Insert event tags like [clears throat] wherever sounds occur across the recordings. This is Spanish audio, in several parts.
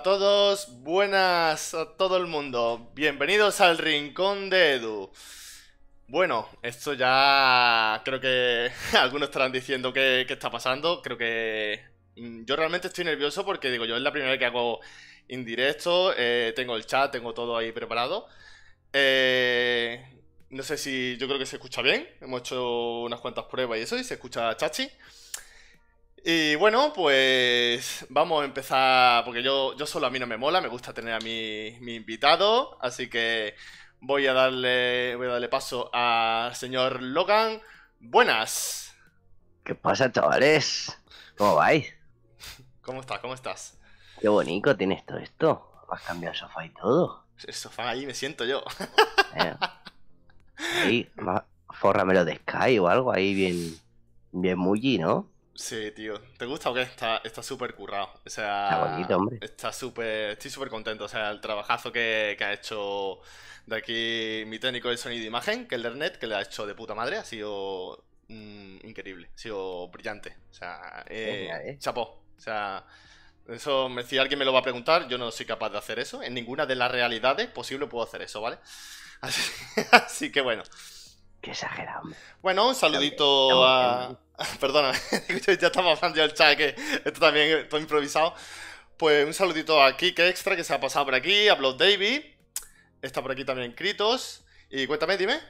A todos, buenas a todo el mundo, bienvenidos al Rincón de Edu. Bueno, esto ya creo que [laughs] algunos estarán diciendo qué, está pasando, creo que mm, yo realmente estoy nervioso porque digo, yo es la primera vez que hago indirecto, eh, tengo el chat, tengo todo ahí preparado. Eh, no sé si yo creo que se escucha bien, hemos hecho unas cuantas pruebas y eso, y se escucha chachi. Y bueno, pues vamos a empezar, porque yo, yo solo a mí no me mola, me gusta tener a mi, mi invitado, así que voy a darle, voy a darle paso al señor Logan. Buenas. ¿Qué pasa, chavales? ¿Cómo vais? ¿Cómo estás? ¿Cómo estás? Qué bonito tienes todo esto. ¿Has cambiado el sofá y todo? El sofá ahí me siento yo. Eh, ahí, fórramelo de Sky o algo ahí bien, bien mulli, ¿no? Sí, tío. ¿Te gusta o qué? Está súper currado. O sea, está bonito, hombre. Está súper. Estoy súper contento. O sea, el trabajazo que, ha hecho de aquí mi técnico de sonido e imagen, que el Lernet, que le ha hecho de puta madre, ha sido mm, increíble. Ha sido brillante. O sea, eh, ¿eh? chapó. O sea, eso, si alguien me lo va a preguntar, yo no soy capaz de hacer eso. En ninguna de las realidades posible puedo hacer eso, ¿vale? [laughs] Así, que bueno. Qué exagerado. Bueno, un saludito a. [laughs] Perdona, [laughs] ya estaba hablando el chat, que esto también está improvisado. Pues un saludito a Kik Extra que se ha pasado por aquí, a Blood Davy. Está por aquí también Kritos. Y cuéntame, dime.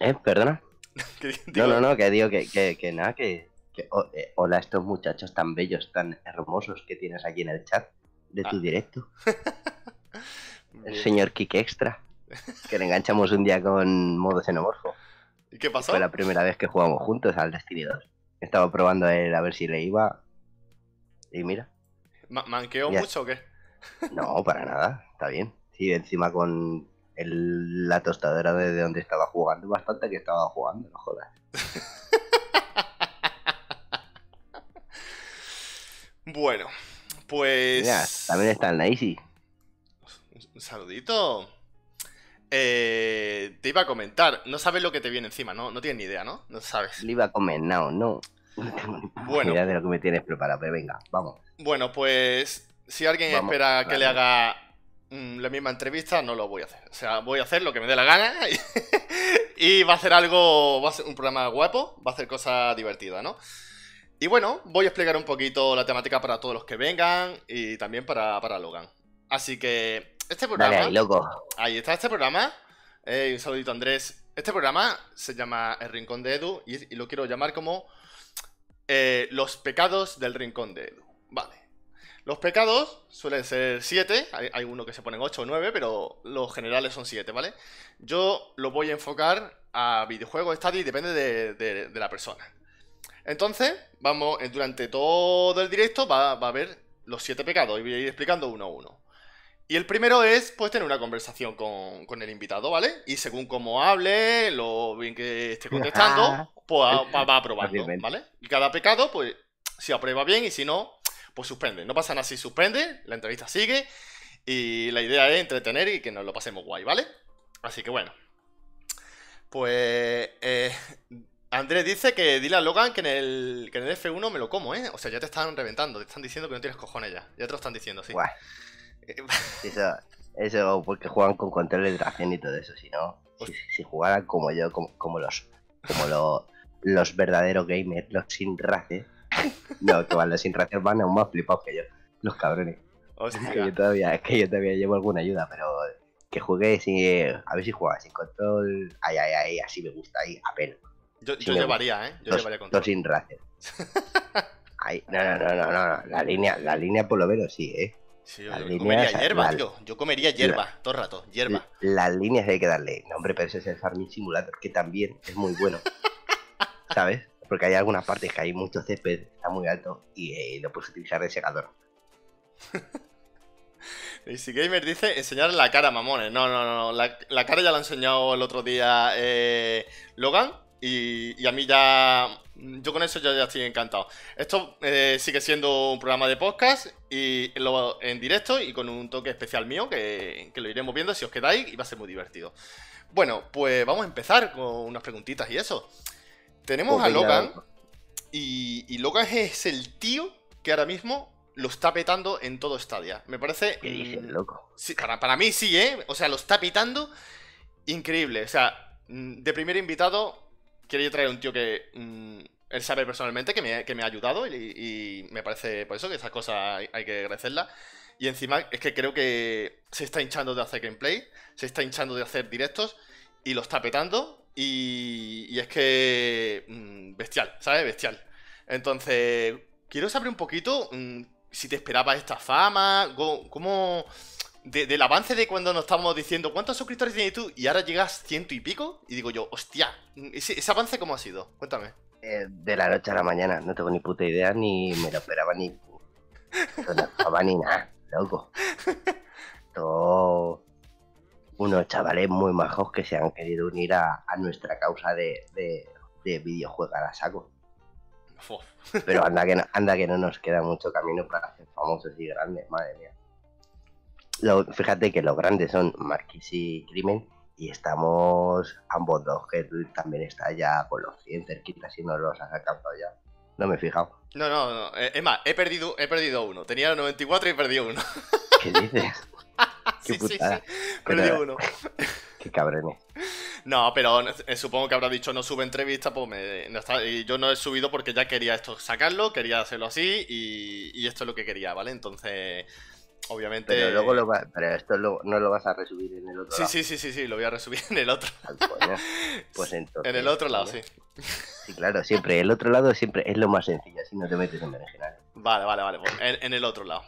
¿Eh? ¿Perdona? [laughs] no, no, no, que digo que, que, nada, que, eh, hola a estos muchachos tan bellos, tan hermosos que tienes aquí en el chat de tu ah. directo. el señor Kik Extra, que le enganchamos un día con modo xenomorfo. ¿Y qué pasó? Fue la primera vez que jugamos juntos al Destiny 2. Estaba probando a él a ver si le iba. Y mira. ¿Manqueó mucho o qué? [laughs] No, para nada. Está bien. Sí, encima con la tostadora de donde estaba jugando, bastante que estaba jugando, no jodas. [laughs] bueno, pues. Mira, también está el Naisi. Un saludito. Eh, te iba a comentar, no sabes lo que te viene encima, ¿no? No tienes ni idea, ¿no? No sabes. Le iba a comentar, no, no. bueno. de lo que me tienes preparado, pero venga, vamos. Bueno, pues si alguien espera que le haga mm, la misma entrevista, no lo voy a hacer. O sea, voy a hacer lo que me dé la gana [laughs] y, va a hacer algo, va a ser un programa guapo, va a hacer cosas divertidas, ¿no? Y bueno, voy a explicar un poquito la temática para todos los que vengan y también para, para Logan. Así que este programa. ahí, loco. Ahí está este programa. Eh, un saludito, Andrés. Este programa se llama El Rincón de Edu y, lo quiero llamar como eh, Los pecados del Rincón de Edu. Vale. Los pecados suelen ser siete. Hay, uno que se ponen ocho o nueve, pero los generales son siete, ¿vale? Yo lo voy a enfocar a videojuegos, estadio y depende de, la persona. Entonces, vamos, durante todo el directo va, va a haber los siete pecados y voy a ir explicando uno a uno. Y el primero es, pues, tener una conversación con, el invitado, ¿vale? Y según cómo hable, lo bien que esté contestando, pues va, aprobando, ¿vale? Y cada pecado, pues, si aprueba bien y si no, pues suspende. No pasa nada si suspende, la entrevista sigue y la idea es entretener y que nos lo pasemos guay, ¿vale? Así que bueno. Pues eh, Andrés dice que dile a Logan que en, el, que en el F1 me lo como, ¿eh? O sea, ya te están reventando, te están diciendo que no tienes cojones ya. Ya te lo están diciendo, sí. [laughs] Eso, eso porque juegan con control de tracción y todo eso, si no, si, jugaran como yo, como, los como los verdaderos gamers, los sin races, no, que van los sin races van aún más flipados que yo, los cabrones. Que, yo todavía, es que yo todavía llevo alguna ayuda, pero que juegue sin, a ver si juega sin control, ay, ay, ay, así me gusta, ahí apenas. Yo, yo llevaría, ¿eh? Yo llevaría control. Los sin races. [laughs] no, no, no, no, no, la línea, la línea por lo menos sí, ¿eh? Yo comería hierba, tío. Yo comería hierba todo el rato, hierba. Las líneas hay que darle. No, hombre, pero ese es el Farming Simulator, que también es muy bueno. [laughs] ¿Sabes? Porque hay algunas partes que hay mucho césped, está muy alto y eh, lo puedes utilizar de secador. [laughs] si Gamer dice enseñar la cara, mamones. No, no, no. La, la cara ya la ha enseñado el otro día eh, Logan. Y, a mí ya. Yo con eso ya, estoy encantado. Esto eh, sigue siendo un programa de podcast y en directo y con un toque especial mío que, lo iremos viendo si os quedáis y va a ser muy divertido. Bueno, pues vamos a empezar con unas preguntitas y eso. Tenemos a Logan y, y Logan es el tío que ahora mismo lo está petando en todo Stadia. Me parece. ¿Qué dices, mm, loco? sí, para, para mí sí, ¿eh? O sea, lo está petando increíble. O sea, mm, de primer invitado, quería traer un tío que. mm, él sabe personalmente que me, ha ayudado y, me parece por eso que esas cosas hay, que agradecerlas. Y encima es que creo que se está hinchando de hacer gameplay, se está hinchando de hacer directos y lo está petando. Y, y es que. mm, bestial, ¿sabes? Bestial. Entonces, quiero saber un poquito mm, si te esperabas esta fama, cómo. De- del avance de cuando nos estábamos diciendo cuántos suscriptores tienes tú y ahora llegas ciento y pico. Y digo yo, hostia, ese, ese avance cómo ha sido? Cuéntame. Eh, de la noche a la mañana, no tengo ni puta idea, ni me lo esperaba ni. [laughs] No me esperaba ni nada, loco. Todo unos chavales muy majos que se han querido unir a, a nuestra causa de, de, de a saco. Fu. Pero [laughs] anda que, no, anda que no nos queda mucho camino para ser famosos y grandes, madre mía. Lo- fíjate que los grandes son Marquis y Crimen y estamos ambos dos, que también está ya con los 100 cerquitas y no los has alcanzado ya. No me he fijado. No, no, no. eh, Es más, he perdido, he perdido uno. Tenía 94 y perdí uno. [laughs] ¿Qué dices? [laughs] Qué sí, sí, sí. putada. Perdí Pero- uno. [laughs] Qué cabrones. No, pero eh, supongo que habrá dicho no sube entrevista, pues me, no está- y yo no he subido porque ya quería esto sacarlo, quería hacerlo así y, y esto es lo que quería, ¿vale? Entonces, obviamente... Pero luego lo va, pero esto lo- no lo vas a resubir en el otro Sí, lado. sí, sí, sí, sí, lo voy a resubir en el otro. Pues [laughs] entonces. En el otro lado, sí. Sí, claro, siempre. El otro lado siempre es lo más sencillo, así no te metes en berenjenales. Vale, vale, vale. pues en, en el otro lado.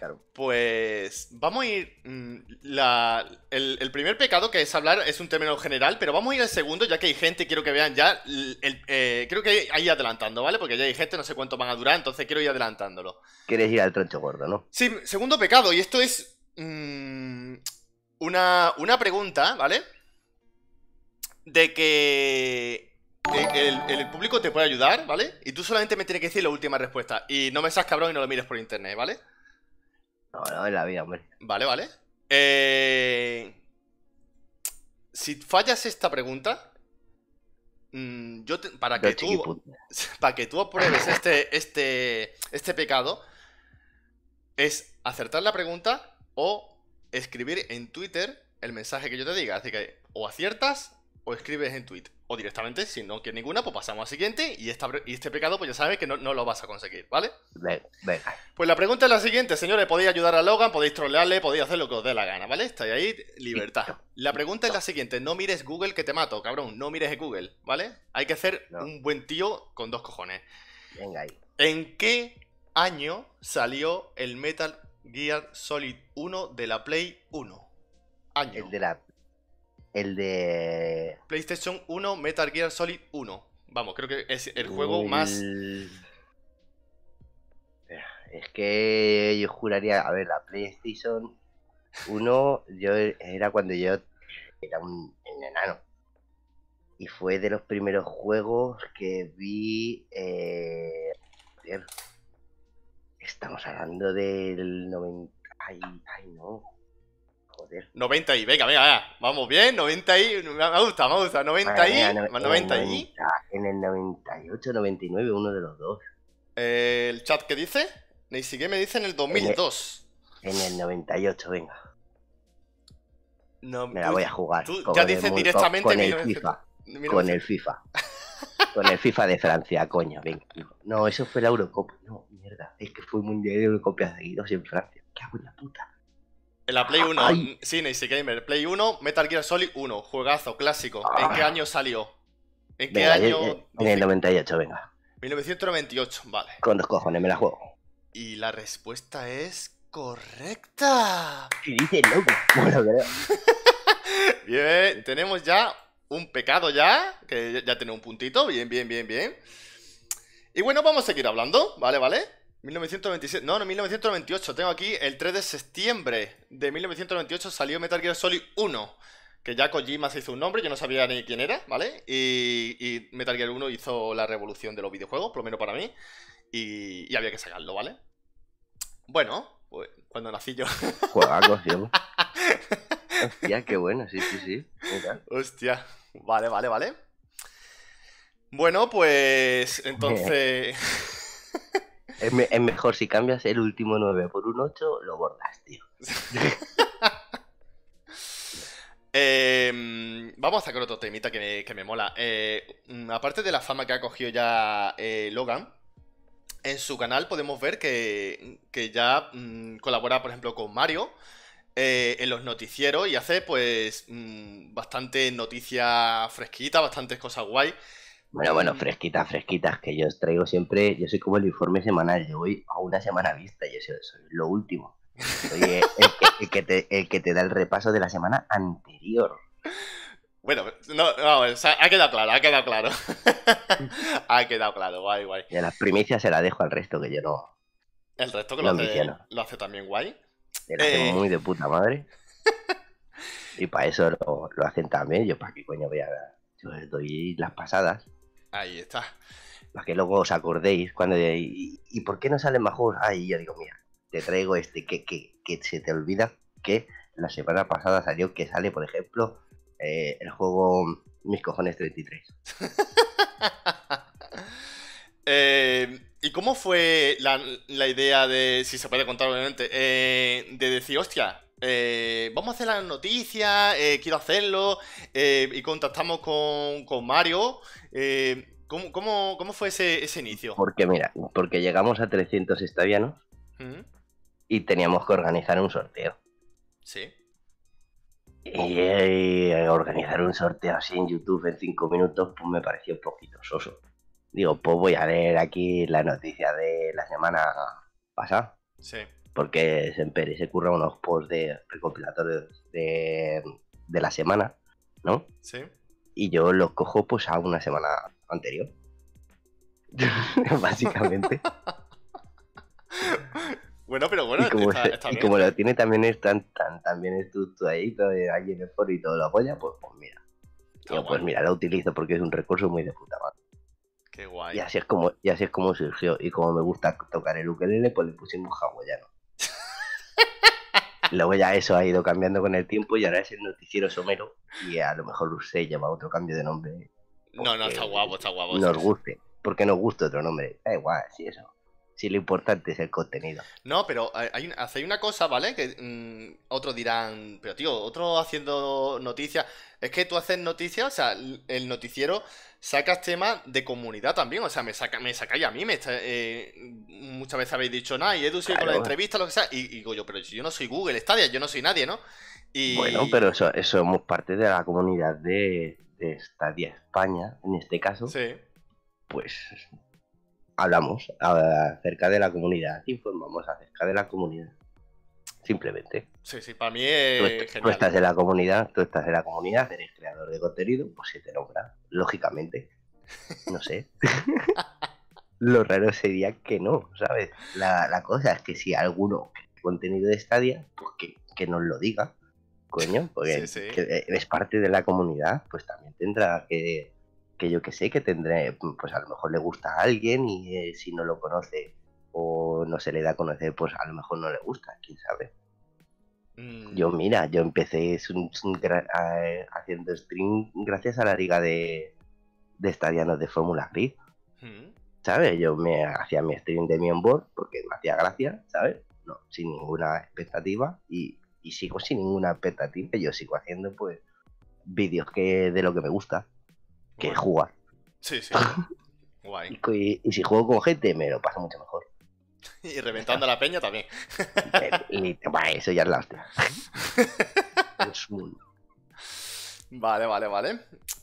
Claro. Pues vamos a ir. mm, La, el, el primer pecado que es hablar es un término general, pero vamos a ir al segundo, ya que hay gente, quiero que vean ya. el- eh, creo que ahí adelantando, ¿vale? Porque ya hay gente, no sé cuánto van a durar, entonces quiero ir adelantándolo. Quieres ir al troncho gordo, ¿no? Sí, segundo pecado, y esto es. mm, una, una pregunta, ¿vale? De que. El, el- el público te puede ayudar, ¿vale? Y tú solamente me tienes que decir la última respuesta. Y no me seas cabrón y no lo mires por internet, ¿vale? No, no, en la vida, hombre. Vale, vale. Eh, Si fallas esta pregunta, mm, yo te- para que tú [laughs] para que tú apruebes este, este, este pecado, es acertar la pregunta o escribir en Twitter el mensaje que yo te diga. Así que o aciertas o escribes en tweet. O directamente, si no quieres ninguna, pues pasamos al siguiente y, esta, y este pecado pues ya sabes que no, no lo vas a conseguir, ¿vale? Ve- Venga. Pues la pregunta es la siguiente, señores. Podéis ayudar a Logan, podéis trolearle, podéis hacer lo que os dé la gana, ¿vale? Estáis ahí, libertad. La pregunta es la siguiente, no mires Google que te mato, cabrón. No mires Google, ¿vale? Hay que hacer No. un buen tío con dos cojones. Venga ahí. ¿En qué año salió el Metal Gear Solid 1 de la Play 1? Año. El de la. El de. PlayStation 1, Metal Gear Solid 1. Vamos, creo que es el juego más... Es que yo juraría. A ver, la PlayStation 1 yo era cuando yo era un, un enano. Y fue de los primeros juegos que vi. Eh, estamos hablando del 90. Ay, ay, no. Joder. 90 y, venga, venga, venga. Vamos bien, 90 y... Me gusta, me gusta. 90 y... Madre no- 90 en el y... 90, En el 98, 99, uno de los dos. ¿El chat qué dice? Neisigue me dice en el 2002. En el 98, venga. No, Me la tú- voy a jugar. tú ya el dices directamente Con, el 1900. FIFA. 1900. Con el FIFA. [laughs] con el FIFA de Francia, coño. Venga. No, eso fue la Eurocopa. No, mierda. Es que fue Mundial de Eurocopa seguidos en Francia. ¿Qué hago en la puta? En la Play 1. Ay. Sí, Neisigue Gamer. Play 1, Metal Gear Solid 1. Juegazo, clásico. ¿En qué año salió? ¿En qué año? yo- yo- en dice? el 98, venga. 1998, vale. Con dos cojones me la juego. Y la respuesta es correcta. ¿Qué dices, loco? [laughs] Bueno, creo. [laughs] Bien, tenemos ya un pecado ya, que ya- ya tiene un puntito, bien, bien, bien, bien. Y bueno, vamos a seguir hablando, ¿vale, vale? 1997, no, no, 1998, tengo aquí el 3 de septiembre de 1998 salió Metal Gear Solid 1, que ya Kojima se hizo un nombre, yo no sabía ni quién era, ¿vale? Y, y Metal Gear 1 hizo la revolución de los videojuegos, por lo menos para mí, y, y había que sacarlo, ¿vale? Bueno, pues cuando nací yo... [laughs] Juegacos, [laughs] tío. Hostia, qué bueno, sí, sí, sí. Mira. Hostia. Vale, vale, vale. Bueno, pues entonces. [laughs] Es, mejor si cambias el último 9 por un 8, lo bordas, tío. [laughs] Em, vamos a sacar otro temita que me, mola. Eh, mm, aparte de la fama que ha cogido ya eh, Logan, en su canal podemos ver que, ya mm, colabora, por ejemplo, con Mario eh, en los noticieros y hace, pues, mm, bastante noticia fresquita, bastantes cosas guay. Bueno, bueno, fresquitas, fresquitas, que yo os traigo siempre, yo soy como el informe semanal, yo voy a una semana vista, yo soy, lo último. Soy el, que, te, da el repaso de la semana anterior. Bueno, no, no, ha quedado claro, ha quedado claro. [laughs] ha quedado claro, guay, guay. Y a las primicias se la dejo al resto, que yo no. El resto que lo, hace, lo hace también guay. Lo hace eh. muy de puta madre. [laughs] y para eso lo, lo, hacen también. Yo, ¿para qué coño voy a.? Yo les doy las pasadas. Ahí está. Para que luego os acordéis cuando... ¿Y, por qué no salen más juegos? Ahí yo digo, mira, te traigo este, que, que, que se te olvida que la semana pasada salió que sale, por ejemplo, eh, el juego Mis Cojones 33. [laughs] eh, ¿Y cómo fue la, la, idea de, si se puede contar obviamente, eh, de decir, hostia, eh, vamos a hacer la noticia, eh, quiero hacerlo, eh, y contactamos con, con Mario. ¿cómo, cómo, fue ese, ese, inicio? Porque mira, porque llegamos a 300 estadianos y teníamos que organizar un sorteo. Sí. Y organizar un sorteo así en YouTube en 5 minutos, pues me pareció un poquito soso. Digo, pues voy a leer aquí la noticia de la semana pasada. Sí porque Semper se curra unos posts de recopilatorios de, de la semana, ¿no? Sí. Y yo los cojo pues a una semana anterior. [laughs] Básicamente. [laughs] bueno, pero bueno, y como, y como lo tiene también es tan, tan, tan bien estructuradito ahí en el foro y todo lo apoya, pues, pues mira. pues mira, lo utilizo porque es un recurso muy de puta madre. Qué guay. Y así es como, y así es como surgió. Y como me gusta tocar el ukelele, pues le pusimos hawaiano. Luego ya eso ha ido cambiando con el tiempo y ahora es el noticiero somero y a lo mejor usted lleva otro cambio de nombre. No, no, está guapo, está guapo. Nos guste, porque nos gusta otro nombre. Da igual, sí, eso. Sí, lo importante es el contenido. No, pero hay, hace una cosa, ¿vale? Que mm, otros dirán, pero tío, otro haciendo noticias. Es que tú haces noticias, o sea, el noticiero sacas temas de comunidad también. O sea, me, saca, me sacáis a mí. Me eh, muchas veces habéis dicho, nada, y Edu sigue con la entrevista, lo que sea. Y, digo yo, pero yo no soy Google Stadia, yo no soy nadie, ¿no? Y... Bueno, pero eso, somos parte de la comunidad de, de Stadia España, en este caso. Sí. Pues hablamos acerca de la comunidad, informamos acerca de la comunidad. Simplemente. Sí, sí, para mí es tú, estás en la comunidad, tú estás en la comunidad, eres creador de contenido, pues se te nombra, lógicamente. No sé. [laughs] Lo raro sería que no, ¿sabes? La, cosa es que si alguno contenido de Stadia, pues que, que nos lo diga, coño, porque eres parte de la comunidad, pues también tendrá que que yo que sé, que tendré, pues a lo mejor le gusta a alguien y eh, si no lo conoce o no se le da a conocer, pues a lo mejor no le gusta, quién sabe. Yo, mm. mira, yo empecé haciendo stream gracias a la liga de, de estadianos de Fórmula Grid. Mm. ¿Sabes? Yo me hacía mi stream de mi onboard porque me hacía gracia, ¿sabes? No, sin ninguna expectativa y, y sigo sin ninguna expectativa. Yo sigo haciendo, pues, vídeos que de lo que me gusta que jugar. Sí, sí. [laughs] Guay. Y, si juego con gente, me lo paso mucho mejor. [laughs] y reventando la peña también. y, eso ya es la hostia. [laughs] Vale, vale, vale.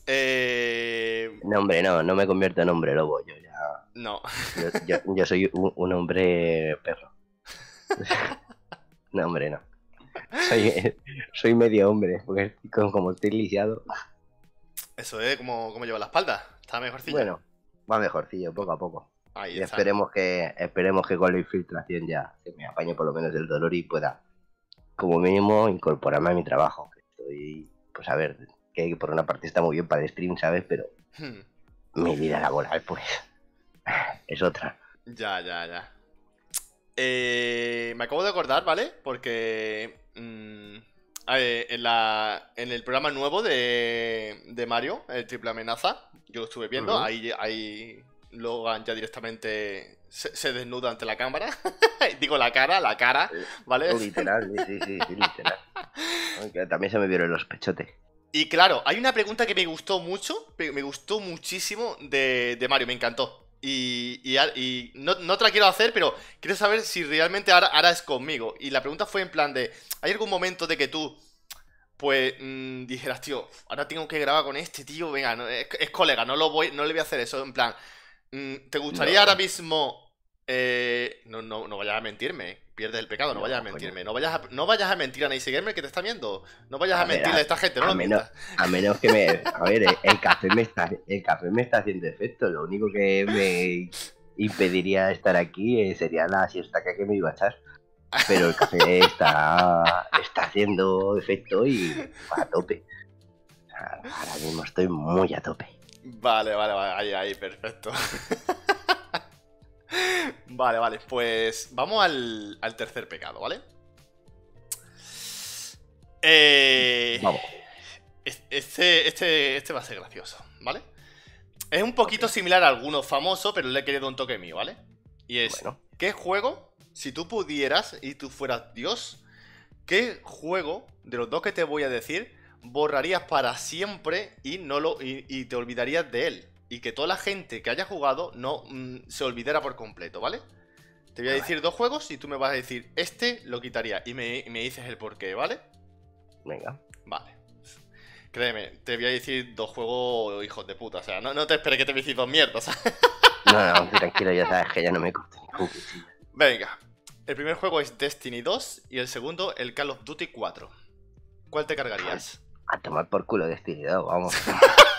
Eh... No, hombre, no, no me convierto en hombre lobo, yo ya. No. Yo, soy un, hombre perro. no, hombre, no. Soy, soy medio hombre, porque como estoy lisiado. Eso es como, lleva la espalda. Está mejorcillo. Bueno, va mejorcillo, poco a poco. y esperemos que, esperemos que con la infiltración ya se me apañe por lo menos el dolor y pueda, como mínimo, incorporarme a mi trabajo. Estoy, pues a ver, que por una parte está muy bien para el stream, ¿sabes? Pero hmm. mi vida laboral, pues, [laughs] es otra. Ya, ya, ya. Eh, me acabo de acordar, ¿vale? Porque mm, en, la, en el programa nuevo de, de Mario, el Triple Amenaza, yo lo estuve viendo, ahí, ahí Logan ya directamente se, desnuda ante la cámara. [laughs] Digo la cara, la cara, ¿vale? Literal, sí, sí, sí, literal. [laughs] también se me vieron los pechotes. Y claro, hay una pregunta que me gustó mucho, me gustó muchísimo de, de Mario, me encantó. Y, y, no, te la quiero hacer, pero quiero saber si realmente ahora, es conmigo. Y la pregunta fue en plan de, ¿hay algún momento de que tú, pues, mm, dijeras, tío, ahora tengo que grabar con este tío, venga, es, colega, no, lo voy, no le voy a hacer eso, en plan, mm, ¿te gustaría ahora mismo... Eh, no, no, no vayas a mentirme, pierdes el pecado, no, vayas a mentirme. No vayas a, no vayas a mentir a Nancy Gamer que te está viendo. No vayas a, mentirle a esta gente, no a menos, A menos que me. A ver, el café me está, el café me está haciendo efecto. Lo único que me impediría estar aquí eh, sería la siesta que me iba a echar. Pero el café está, está haciendo efecto y a tope. Ahora mismo estoy muy a tope. Vale, vale, vale. Ahí, ahí, perfecto. [laughs] Vale, vale, pues vamos al, tercer pecado, ¿vale? Eh, vamos. Este, este, este va a ser gracioso, ¿vale? Es un poquito similar a alguno famoso, pero le he querido un toque mío, ¿vale? Y es, ¿qué juego, si tú pudieras y tú fueras Dios, qué juego de los dos que te voy a decir borrarías para siempre y, no lo, y te olvidarías de él? Y que toda la gente que haya jugado no mm, se olvidara por completo, ¿vale? Te voy a decir dos juegos y tú me vas a decir, este lo quitaría y me, dices el por qué, ¿vale? Venga. Vale. Créeme, te voy a decir dos juegos hijos de puta, o sea, no, te esperes que te voy a decir dos mierdas. [laughs] no, no, tranquilo, ya sabes que ya no me corte ni Venga, el primer juego es Destiny 2 y el segundo el Call of Duty 4. ¿Cuál te cargarías? A tomar por culo Destiny 2, vamos. [laughs]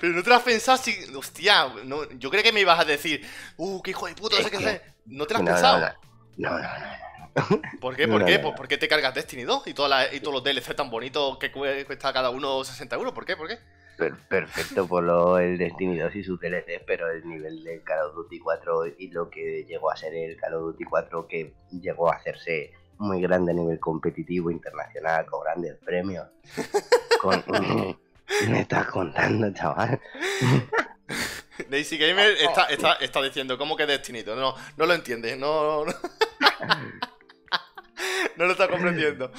pero no te lo has pensado si. Hostia, no, yo creo que me ibas a decir, uh, qué hijo de puta, no sé qué hacer. ¿No te lo has pensado? No, no, no. ¿Por qué? ¿Por qué? Pues ¿Por qué te cargas Destiny 2 y, toda y todos los DLC tan bonitos que cuesta cada uno 60 euros? ¿Por qué? ¿Por qué? perfecto por lo, el Destiny 2 y su DLC, pero el nivel del Call of Duty 4 y lo que llegó a ser el Call of Duty 4, que llegó a hacerse muy grande a nivel competitivo internacional, con grandes premios, con, me estás contando, chaval? [laughs] Daisy Gamer está, diciendo, ¿cómo que Destiny? No, no lo entiende, no, [laughs] no, lo está comprendiendo.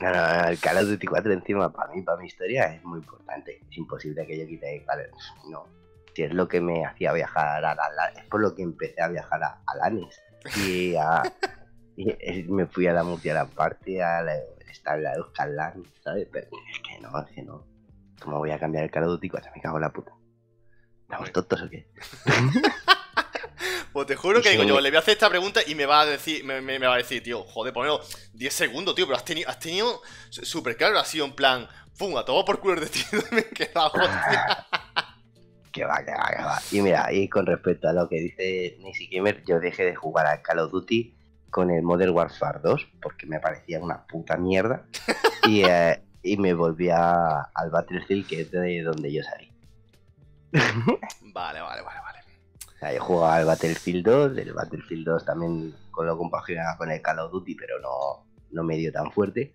No, no, el Call of Duty 4 encima para mí, para mi historia, es muy importante. Es imposible que yo quite, vale, no. Si es lo que me hacía viajar a la, es por lo que empecé a viajar a, a Lanis. Y, a, me fui a la Multialan Party, a la, estar en la Euskal ¿sabes? Pero es que no, es que no. ¿Cómo voy a cambiar el Call of Duty Me cago en la puta. ¿Estamos tontos o qué? [laughs] pues te juro que digo yo, le voy a hacer esta pregunta y me va a decir, me, va a decir, tío, joder, ponelo 10 segundos, tío, pero has tenido, has tenido súper claro, ha sido en plan, pum, a todo por culo de destino me he quedado, [laughs] Que va, que va, que va. Y mira, y con respecto a lo que dice Nixie Gamer, yo dejé de jugar a Call of Duty con el Modern Warfare 2 porque me parecía una puta mierda. [laughs] y, eh, y me volví al Battlefield, que es de donde yo salí. [laughs] vale, vale, vale, vale. O sea, yo jugaba al Battlefield 2, el Battlefield 2 también con lo compaginaba con el Call of Duty, pero no, no me dio tan fuerte.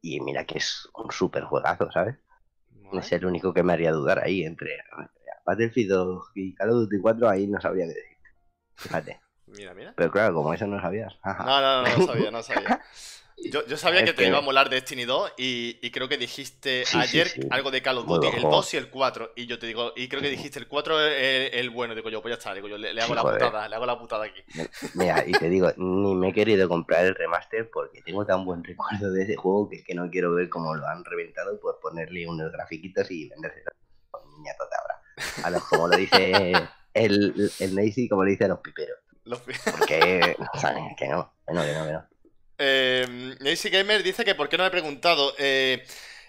Y mira que es un súper juegazo, ¿sabes? Es el único que me haría dudar ahí entre Battlefield 2 y Call of Duty 4, ahí no sabía qué decir. Fíjate. [laughs] Mira, mira. Pero claro, como eso no sabías. no, no, no, no sabía, no [laughs] sabía. Yo, sabía que te iba a molar Destiny 2 y, creo que dijiste ayer algo de Call of Duty, el 2 y el 4. Y yo te digo, y creo que dijiste el 4 es el, bueno. Digo yo, pues ya está, digo yo, le, hago la putada, le hago la putada aquí. Mira, y te digo, ni me he querido comprar el remaster porque tengo tan buen recuerdo de ese juego que es que no quiero ver cómo lo han reventado por ponerle unos grafiquitos y los niñatos de ahora. A los, como lo dice el, el Nacy, como lo dice a los piperos. Los Porque, [laughs] ¿sabes? Que no, que no, que no, que no. Eh, Gamer dice que por qué no me he preguntado. Eh,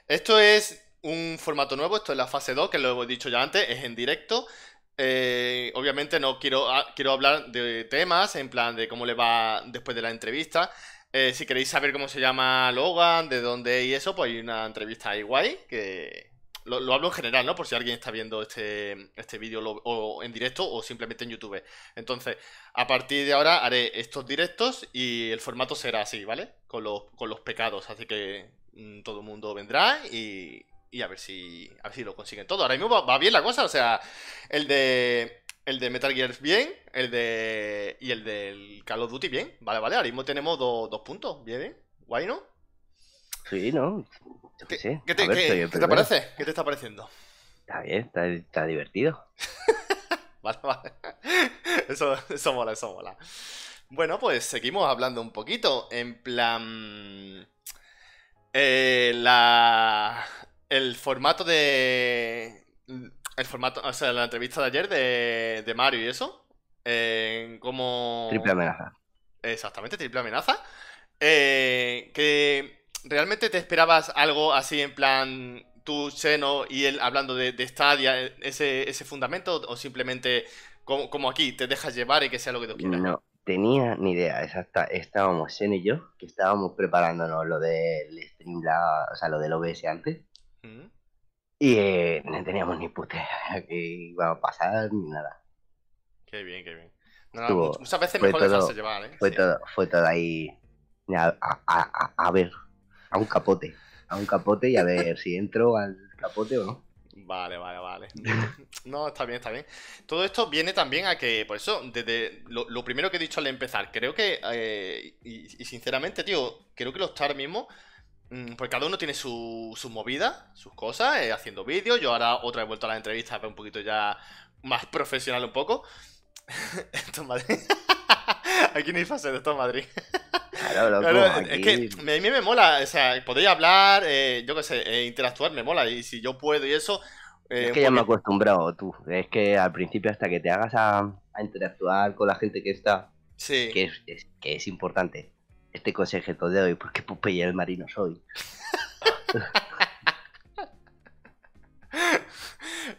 esto es un formato nuevo, esto es la fase 2, que lo he dicho ya antes, es en directo. Eh, obviamente no quiero, ah, quiero hablar de temas, en plan de cómo le va después de la entrevista. Eh, si queréis saber cómo se llama Logan, de dónde y eso, pues hay una entrevista ahí guay que, lo, hablo en general, ¿no? Por si alguien está viendo este, este vídeo o en directo o simplemente en YouTube. Entonces, a partir de ahora haré estos directos y el formato será así, ¿vale? Con los, con los pecados. Así que mm, todo el mundo vendrá y, y a ver si a ver si lo consiguen todo. Ahora mismo va, bien la cosa, o sea, el de el de Metal Gear bien, el de y el del Call of Duty bien. Vale, vale, ahora mismo tenemos dos puntos, bien, bien. Guay, ¿no? Sí, ¿no? Qué, sé. ¿Qué, te, parece? ¿Qué te está pareciendo? Está bien, está, divertido. [laughs] vale, vale. Eso, eso mola, eso mola. Bueno, pues seguimos hablando un poquito. En plan. Eh, la. El formato de. El formato. O sea, la entrevista de ayer de, de Mario y eso. Eh, como. Triple amenaza. Exactamente, triple amenaza. Eh, que realmente te esperabas algo así en plan tu seno y él hablando de, de Stadia, ese, ese fundamento, o simplemente como, como, aquí, te dejas llevar y que sea lo que tú quieras. No, tenía ni idea, exacta. Estábamos Seno y yo, que estábamos preparándonos lo del Streamlabs, o sea, lo del OBS antes. Mm. Y eh, no teníamos ni puta idea que iba a pasar ni nada. Qué bien, qué bien. muchas veces mejor dejarse llevar, ¿eh? Fue, todo, fue todo ahí a, a, a, ver, a un capote. A un capote y a ver si entro al capote o no. Vale, vale, vale. [laughs] No, está bien, está bien. Todo esto viene también a que, por eso, desde lo, primero que he dicho al empezar, creo que, eh, y, sinceramente, tío, creo que los TAR mismo, mm, porque cada uno tiene su, sus movidas, sus cosas, eh, haciendo vídeos. Yo ahora otra vez he vuelto a la entrevista un poquito ya más [laughs] profesional un poco. [laughs] esto es Madrid. [laughs] aquí no hay fase de esto es Madrid. [laughs] Claro, Es que a mí me mola, o sea, podéis hablar, eh, yo qué sé, eh, interactuar me mola. Y si yo puedo y eso. Eh, es que ya me he acostumbrado, tú. Es que al principio, hasta que te hagas a, interactuar con la gente que está, sí. que, es, que es importante. Este consejo de hoy, porque y el marino soy. [laughs]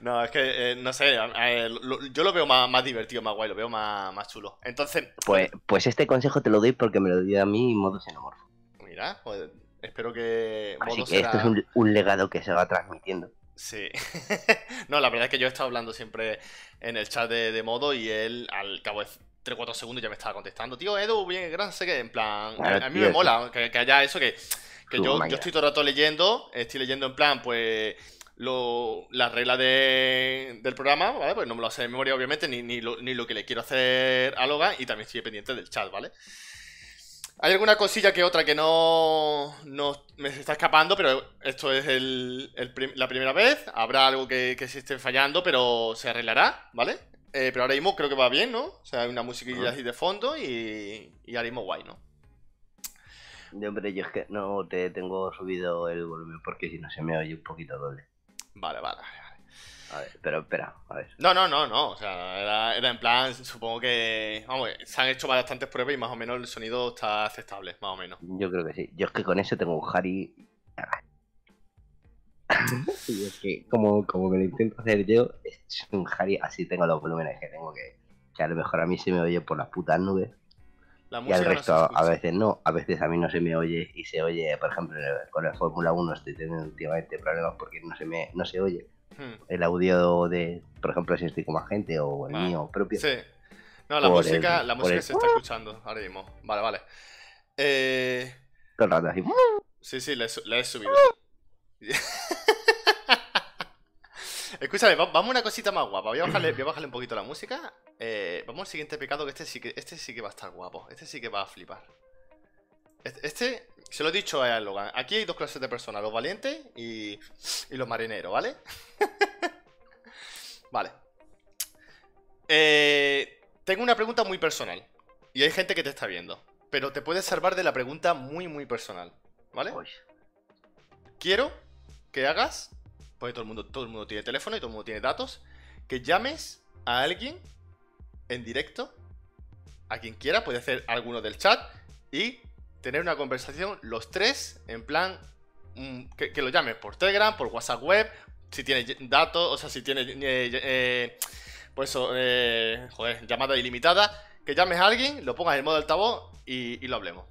No, es que, eh, no sé, yo lo veo más, divertido, más guay, lo veo más, chulo. Entonces... Pues, pues este consejo te lo doy porque me lo dio a mí modo xenomorfo. Mira, pues espero que... Así que esto es un, legado que se va transmitiendo. Sí. [laughs] no, la verdad es que yo he estado hablando siempre en el chat de, modo y él al cabo de 3-4 segundos ya me estaba contestando. Tío, Edu, bien, gracias, que en plan... a, mí me mola que, haya eso, que, que yo, yo estoy todo el rato leyendo, estoy leyendo en plan, pues lo, las reglas de, del programa, ¿vale? Pues no me lo sé de memoria, obviamente, ni, ni, lo, ni lo que le quiero hacer a Logan, y también estoy pendiente del chat, ¿vale? Hay alguna cosilla que otra que no, no me está escapando, pero esto es el, la primera vez. Habrá algo que, que, se esté fallando, pero se arreglará, ¿vale? Eh, pero ahora mismo creo que va bien, ¿no? O sea, hay una musiquilla así de fondo y, y ahora mismo guay, ¿no? hombre, yo es que no te tengo subido el volumen porque si no se me oye un poquito doble. Vale, vale, A ver, pero espera, a ver. No, no, no, no. O sea, era, en plan, supongo que. Vamos, se han hecho bastantes pruebas y más o menos el sonido está aceptable, más o menos. Yo creo que sí. Yo es que con eso tengo un Harry. [laughs] y es que, como, como me lo intento hacer yo, es un Harry, así tengo los volúmenes que tengo que. Que a lo mejor a mí se me oye por las putas nubes y al resto a veces no, a veces a mí no se me oye y se oye, por ejemplo, con el Fórmula 1 estoy teniendo últimamente problemas porque no se me no se oye hmm. el audio de, por ejemplo, si estoy con más gente o el mío propio. Sí. No, la música, la música se está escuchando ahora mismo. Vale, vale. Eh... Todo el rato así. Sí, sí, le, le he subido. [laughs] Escúchame, vamos a una cosita más guapa. Voy a bajarle, [clears throat] voy a bajarle un poquito la música. Eh, vamos al siguiente pecado, que este sí que, este sí que va a estar guapo. Este sí que va a flipar. Este, este se lo he dicho a Logan. Aquí hay dos clases de personas, los valientes y, y los marineros, ¿vale? [laughs] vale. Eh, tengo una pregunta muy personal. Y hay gente que te está viendo. Pero te puedes salvar de la pregunta muy, muy personal. ¿Vale? Quiero que hagas porque todo el mundo, todo el mundo tiene teléfono y todo el mundo tiene datos, que llames a alguien en directo, a quien quiera, puede hacer alguno del chat, y tener una conversación los tres, en plan, mm, que, lo llames por Telegram, por WhatsApp web, si tiene datos, o sea, si tiene, eh, eh, pues eh, joder, llamada ilimitada, que llames a alguien, lo pongas en modo altavoz y, y lo hablemos.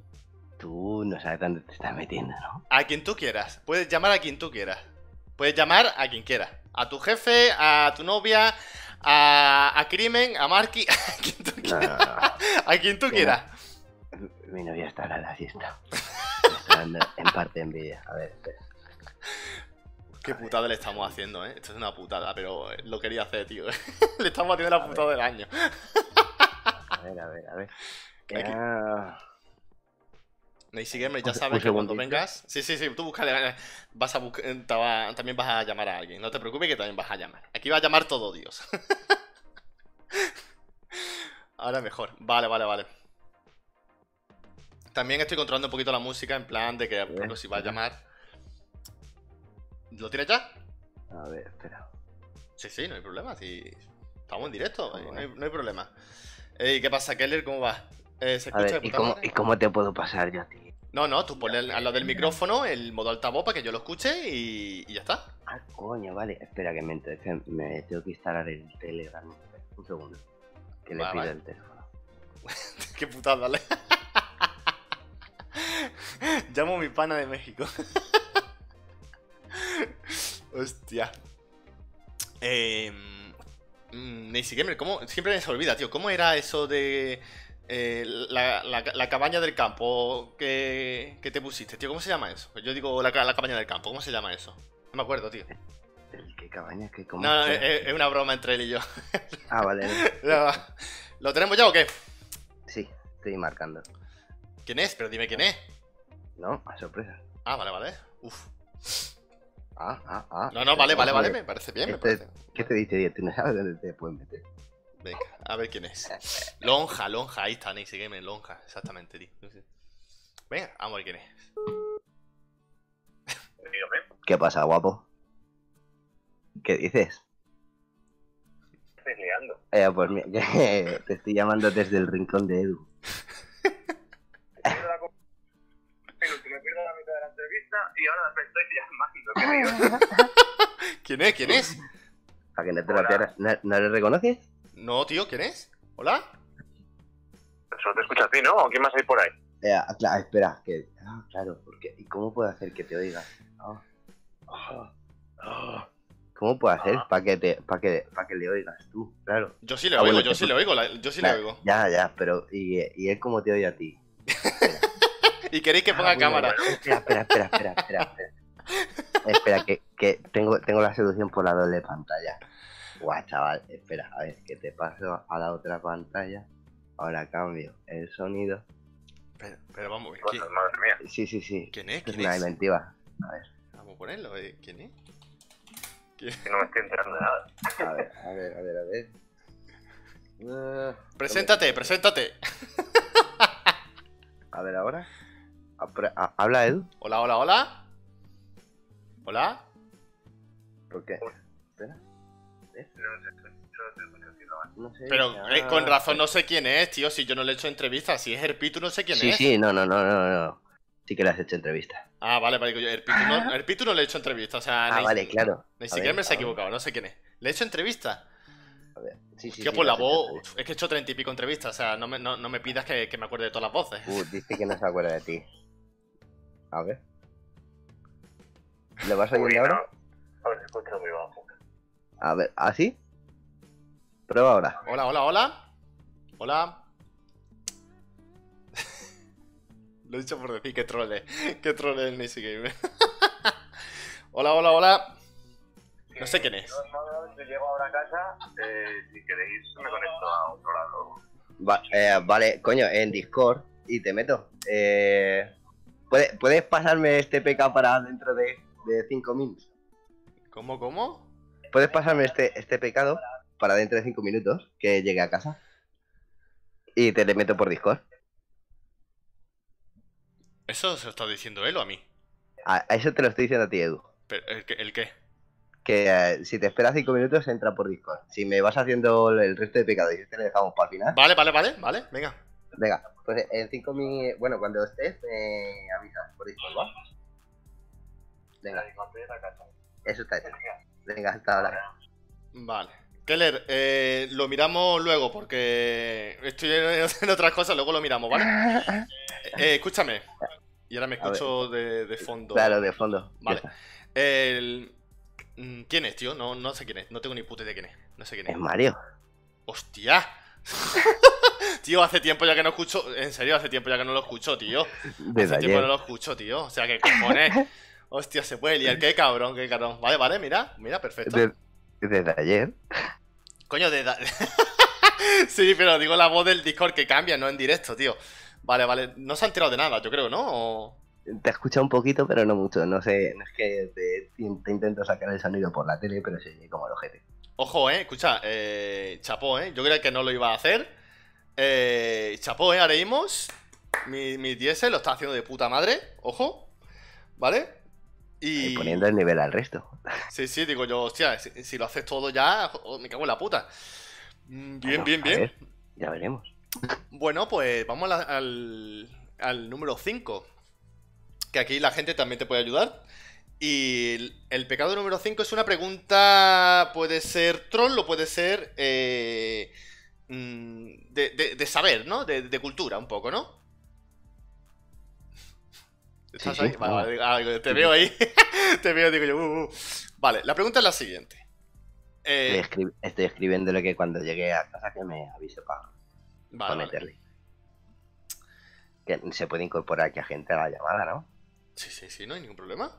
Tú no sabes dónde te estás metiendo, ¿no? A quien tú quieras. Puedes llamar a quien tú quieras. Puedes llamar a quien quiera. A tu jefe, a tu novia, a, Crimen, a Marky, [laughs] a quien tú quieras. a quien tú quieras. Mi novia estará en la fiesta. está en parte envidia. A ver, espera. Qué putada le estamos haciendo, ¿eh? Esto es una putada, pero lo quería hacer, tío. [laughs] le estamos haciendo la putada del año. a ver, a ver, a ver. [laughs] Ya... Neisy Gamer, ya sabes que cuando vengas. Sí, sí, sí, tú búscale. Vas a buscar, también vas a llamar a alguien. No te preocupes que también vas a llamar. Aquí va a llamar todo Dios. [laughs] Ahora mejor. Vale, vale, vale. También estoy controlando un poquito la música en plan de que si va a llamar. ¿Lo tienes ya? A ver, espera. Sí, sí, no hay problema. Estamos en directo, no hay, no hay problema. ¿Y ¿Qué pasa, Keller? ¿Cómo va? Eh, ¿se escucha ¿y, cómo, ¿y, cómo, te puedo pasar yo a ti? No, no, tú ponle al lado del micrófono el modo altavoz para que yo lo escuche y, ya está. Ah, coño, vale. Espera que me, me tengo que instalar el Telegram. Un segundo. Que le pido el teléfono. [laughs] Qué putada, ¿vale? [laughs] Llamo a mi pana de México. [laughs] Hostia. Eh, Nancy Gamer, ¿cómo? Siempre me se olvida, tío. ¿Cómo era eso de eh, la, la, cabaña del campo que, que, te pusiste, tío? ¿Cómo se llama eso? Yo digo la, cabaña del campo, ¿cómo se llama eso? No me acuerdo, tío. ¿El qué cabaña? ¿Qué, cómo no, es, una broma entre él y yo. Ah, vale. [laughs] ¿Lo tenemos ya o qué? Sí, estoy marcando. ¿Quién es? Pero dime quién es. No, a sorpresa. Ah, vale, vale. Uf. Ah, ah, ah. No, no, vale, vale, vale, me parece bien. Este, ¿Qué te dice? ¿Tú no sabes dónde te pueden meter? Venga, a ver quién es. Lonja, Lonja, ahí está Nancy Game, Lonja, exactamente, tío. Venga, vamos a ver quién es. ¿Qué pasa, guapo? ¿Qué dices? Estoy liando. Eh, pues mira, [laughs] te estoy llamando desde el rincón de Edu. me pierdo la mitad de la entrevista y ahora me estoy llamando. ¿Quién es? ¿Quién es? Para que no te lo pierdas. ¿No, le reconoces? No, tío, ¿quién es? ¿Hola? Solo te escucha a ti, ¿no? ¿O quién más hay por ahí? Eh, ah, claro, espera, que. Ah, claro, porque. ¿Y cómo puedo hacer que te oiga? Ah, ¿Cómo puedo hacer para que te, para que, para que le oigas tú? Claro. Yo sí le oigo, yo sí le oigo, yo sí le oigo. Ya, ya, pero ¿y, y él cómo te oye a ti? [laughs] y queréis que ponga cámara. Espera, espera, espera, espera, espera. Espera, que, que tengo, tengo la seducción por la doble pantalla. Guau, chaval, espera, a ver, que te paso a la otra pantalla. Ahora cambio el sonido. Pero, pero vamos, ¿quién? Madre mía. Sí, sí, sí. ¿Quién es? ¿Quién es una inventiva. A ver. Vamos a ponerlo, ¿eh? ¿quién es? ¿Quién? Que no me estoy enterando de nada. A ver, a ver, a ver, a ver. Uh, preséntate, preséntate. [laughs] A ver, ahora. ¿Habla Edu? Hola, hola, hola. Hola. ¿Por qué? Espera. No sé, Pero eh, con razón no sé quién es, tío. Si yo no le he hecho entrevista. Si es Herpitu, no sé quién es. Sí, sí, no, no, no, no, no. Sí que le has hecho entrevista. Ah, vale, vale. Herpitu no, Herpitu no le he hecho entrevista. O sea, ah, vale, claro. Ni siquiera me he equivocado, no sé quién es. ¿Le he hecho entrevista? A ver. Sí, sí, que por la voz. Es que he hecho treinta y pico entrevistas. O sea, no me, no, no me pidas que, que, me acuerde de todas las voces. Uh, dice que no se acuerda de ti. A ver. ¿Le vas a oír ahora? A ver, escucha muy bajo. A ver, ¿así? Prueba ahora. Hola, hola, hola. Hola. [laughs] Lo he dicho por decir que trole. Que trole el Nisi Game. [laughs] hola, hola, hola. No sé quién es. Yo llego ahora a casa. Eh, si queréis, me conecto a otro lado. Va, eh, vale, coño, en Discord y te meto. Eh, ¿puedes, ¿Puedes pasarme este PK para dentro de 5 minutos? ¿Cómo, cómo? ¿Puedes pasarme este, este pecado para dentro de 5 minutos que llegue a casa? Y te le meto por Discord. ¿Eso se lo está diciendo él o a mí? A, eso te lo estoy diciendo a ti, Edu. ¿El, qué? Que eh, si te esperas 5 minutos, entra por Discord. Si me vas haciendo el resto de pecados y este le dejamos para el final. Vale, vale, vale, vale, venga. Venga, pues en 5 minutos. Bueno, cuando estés, me avisas por Discord, ¿va? Venga. Eso está hecho. Venga, hasta ahora. Vale. Keller, eh, lo miramos luego porque estoy en otras cosas, luego lo miramos, ¿vale? [laughs] Eh, escúchame. Y ahora me escucho de, fondo. Claro, de fondo. Vale. El... Mm, ¿Quién es, tío? No, no sé quién es. No tengo ni puta idea de quién es. No sé quién es. Es Mario. ¡Hostia! [laughs] tío, hace tiempo ya que no escucho. En serio, hace tiempo ya que no lo escucho, tío. Hace tiempo que no lo escucho, tío. O sea, que cojones. [laughs] Hostia, se puede liar. [laughs] Qué cabrón, qué cabrón. Vale, vale, mira, mira, perfecto. De- desde ayer. Coño, de... da- [laughs] sí, pero digo la voz del Discord que cambia, no en directo, tío. Vale, vale. No se han tirado de nada, yo creo, ¿no? O- Te he escuchado un poquito, pero no mucho. No sé, no es que te, te intento sacar el sonido por la tele, pero se oye como el ojete. Ojo, eh, escucha, eh, chapó, eh. Yo creía que no lo iba a hacer. Eh, chapó, eh, haremos. Mi, mi diésel lo está haciendo de puta madre. Ojo. ¿Vale? Y Y. poniendo el nivel al resto. [laughs] Sí, sí, digo yo, hostia, si, si lo haces todo ya, me cago en la puta. Mm, Bien, Bueno, bien, bien. ver, ya veremos. Bueno, pues vamos la- al, al número 5. Que aquí la gente también te puede ayudar. Y el, el pecado número 5 es una pregunta, puede ser troll o puede ser eh, mm, de, de- de saber, ¿no? De, de cultura un poco, ¿no? ¿Estás sí, ahí? Vale, vamos. vale, digo, te veo ahí. [laughs] te veo, digo yo. uh, uh. Vale, la pregunta es la siguiente. Eh, Estoy, escri- estoy escribiéndole que cuando llegue a casa que me avise para vale, meterle. Que se puede incorporar aquí a gente a la llamada, ¿no? Sí, sí, sí, no hay ningún problema.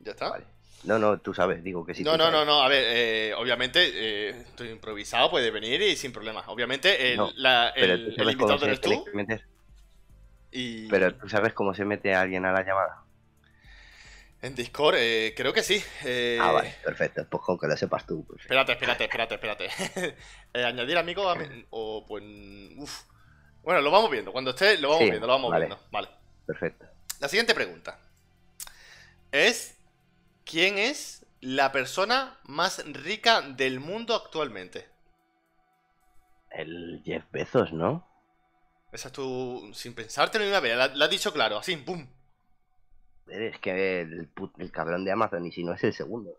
Ya está. Vale. No, no, tú sabes, digo que sí. no, no, no, sabes. no, a ver, eh, obviamente eh, estoy improvisado, puede venir y sin problema. Obviamente el, No, la- el- invitado eres tú meter. Y Pero tú sabes cómo se mete alguien a la llamada. en Discord eh, creo que sí. eh, Ah, vale, perfecto. Pues con que lo sepas tú. pues, Espérate, espérate, espérate, espérate. [laughs] Eh, añadir amigo a o pues... Uf. Bueno, lo vamos viendo, cuando esté lo vamos Sí, viendo, lo vamos vale. viendo. Vale. Perfecto. La siguiente pregunta es ¿quién es la persona más rica del mundo actualmente? El Jeff Bezos, ¿no? Esa es tu... sin pensártelo ni una vez, la, la has dicho claro, así, ¡pum! Es que el, put- el cabrón de Amazon, y si no es el segundo.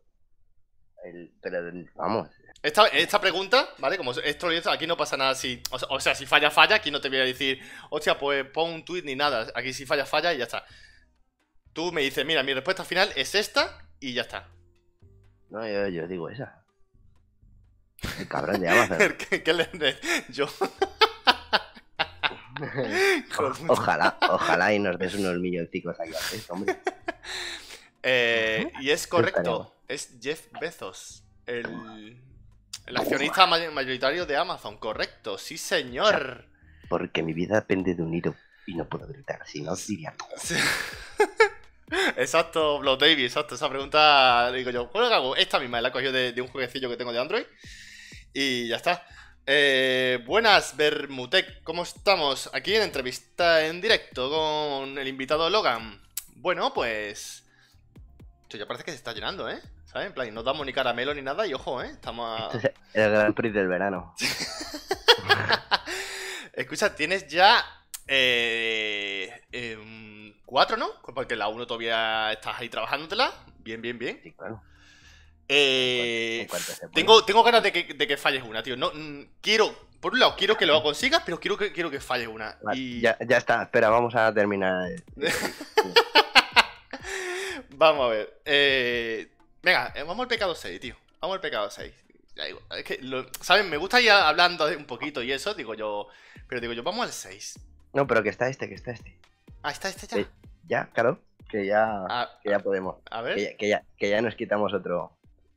El, pero vamos, Esta, esta pregunta, ¿vale? Como esto esto, aquí no pasa nada si. O sea, o sea, si falla, falla. Aquí no te voy a decir, hostia, pues pon un tweet ni nada. Aquí si falla, falla y ya está. Tú me dices, mira, mi respuesta final es esta y ya está. no, yo, yo digo esa. El cabrón de [laughs] Amazon. ¿Qué, qué le- Yo. [laughs] Ojalá, ojalá y nos des unos milloncicos aquí resto, hombre. [laughs] Eh, y es correcto. Es Jeff Bezos. El, el accionista may- mayoritario de Amazon. Correcto, sí, señor. Porque mi vida depende de un hilo y no puedo gritar, si no diría [laughs] Sí. Exacto, Blood Baby, exacto. Esa pregunta, digo yo, ¿cuál la hago? Esta misma, la he cogido de, de un jueguecillo que tengo de Android. Y ya está. Eh, buenas, Bermutec, ¿cómo estamos? Aquí en entrevista en directo con el invitado Logan. Bueno, pues. Esto ya parece que se está llenando, ¿eh? ¿Sabes? En plan, no damos ni caramelo ni nada y ojo, ¿eh? Estamos a... Esto es el Gran Prix del verano. [laughs] Escucha, tienes ya eh, em, cuatro, ¿no? Porque la uno todavía estás ahí trabajándotela. Bien, bien, bien. Sí, claro. Eh, tengo, tengo ganas de que, de que falles una, tío. No, mm, quiero, por un lado, quiero que lo consigas, pero quiero que, quiero que falles una. Vale, y ya, ya está, espera, vamos a terminar. [laughs] vamos a ver. eh, venga, eh, vamos al pecado 6, tío. Vamos al pecado 6. Ya digo, es que, lo- ¿saben? Me gusta ir hablando un poquito y eso, digo yo. Pero digo yo, vamos al 6. No, pero que está este, que está este. Ah, está este ya. Ya, claro, que ya, Ah, que ya podemos. a ver. Que ya, que, ya, que ya nos quitamos otro.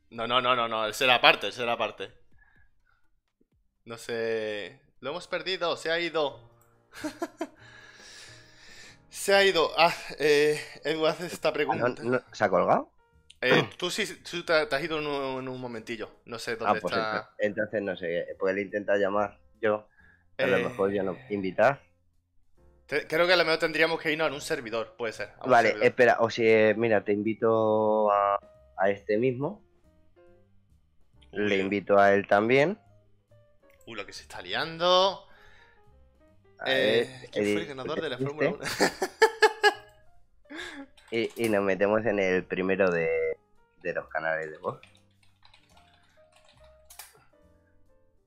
No, no, no, no, no, será aparte, será aparte. No sé. Lo hemos perdido, se ha ido. [laughs] se ha ido. Ah, eh, Edu, haces esta Ah, pregunta. ¿no- no- ¿Se ha colgado? Eh, tú sí, tú te, te has ido en un, en un momentillo. No sé Ah, dónde pues está. ento- entonces no sé, pues le intenta llamar yo. A lo Eh, mejor yo no. Invitar. te- creo que a lo mejor tendríamos que irnos en un servidor, puede ser. a Vale, servidor. espera, o si, eh, mira, te invito a, a este mismo. Le invito a él también. Uy, lo que se está liando. Eh, ¿Quién fue el Edith, ganador de la. Fórmula 1? [laughs] Y, y nos metemos en el primero de, de los canales de voz.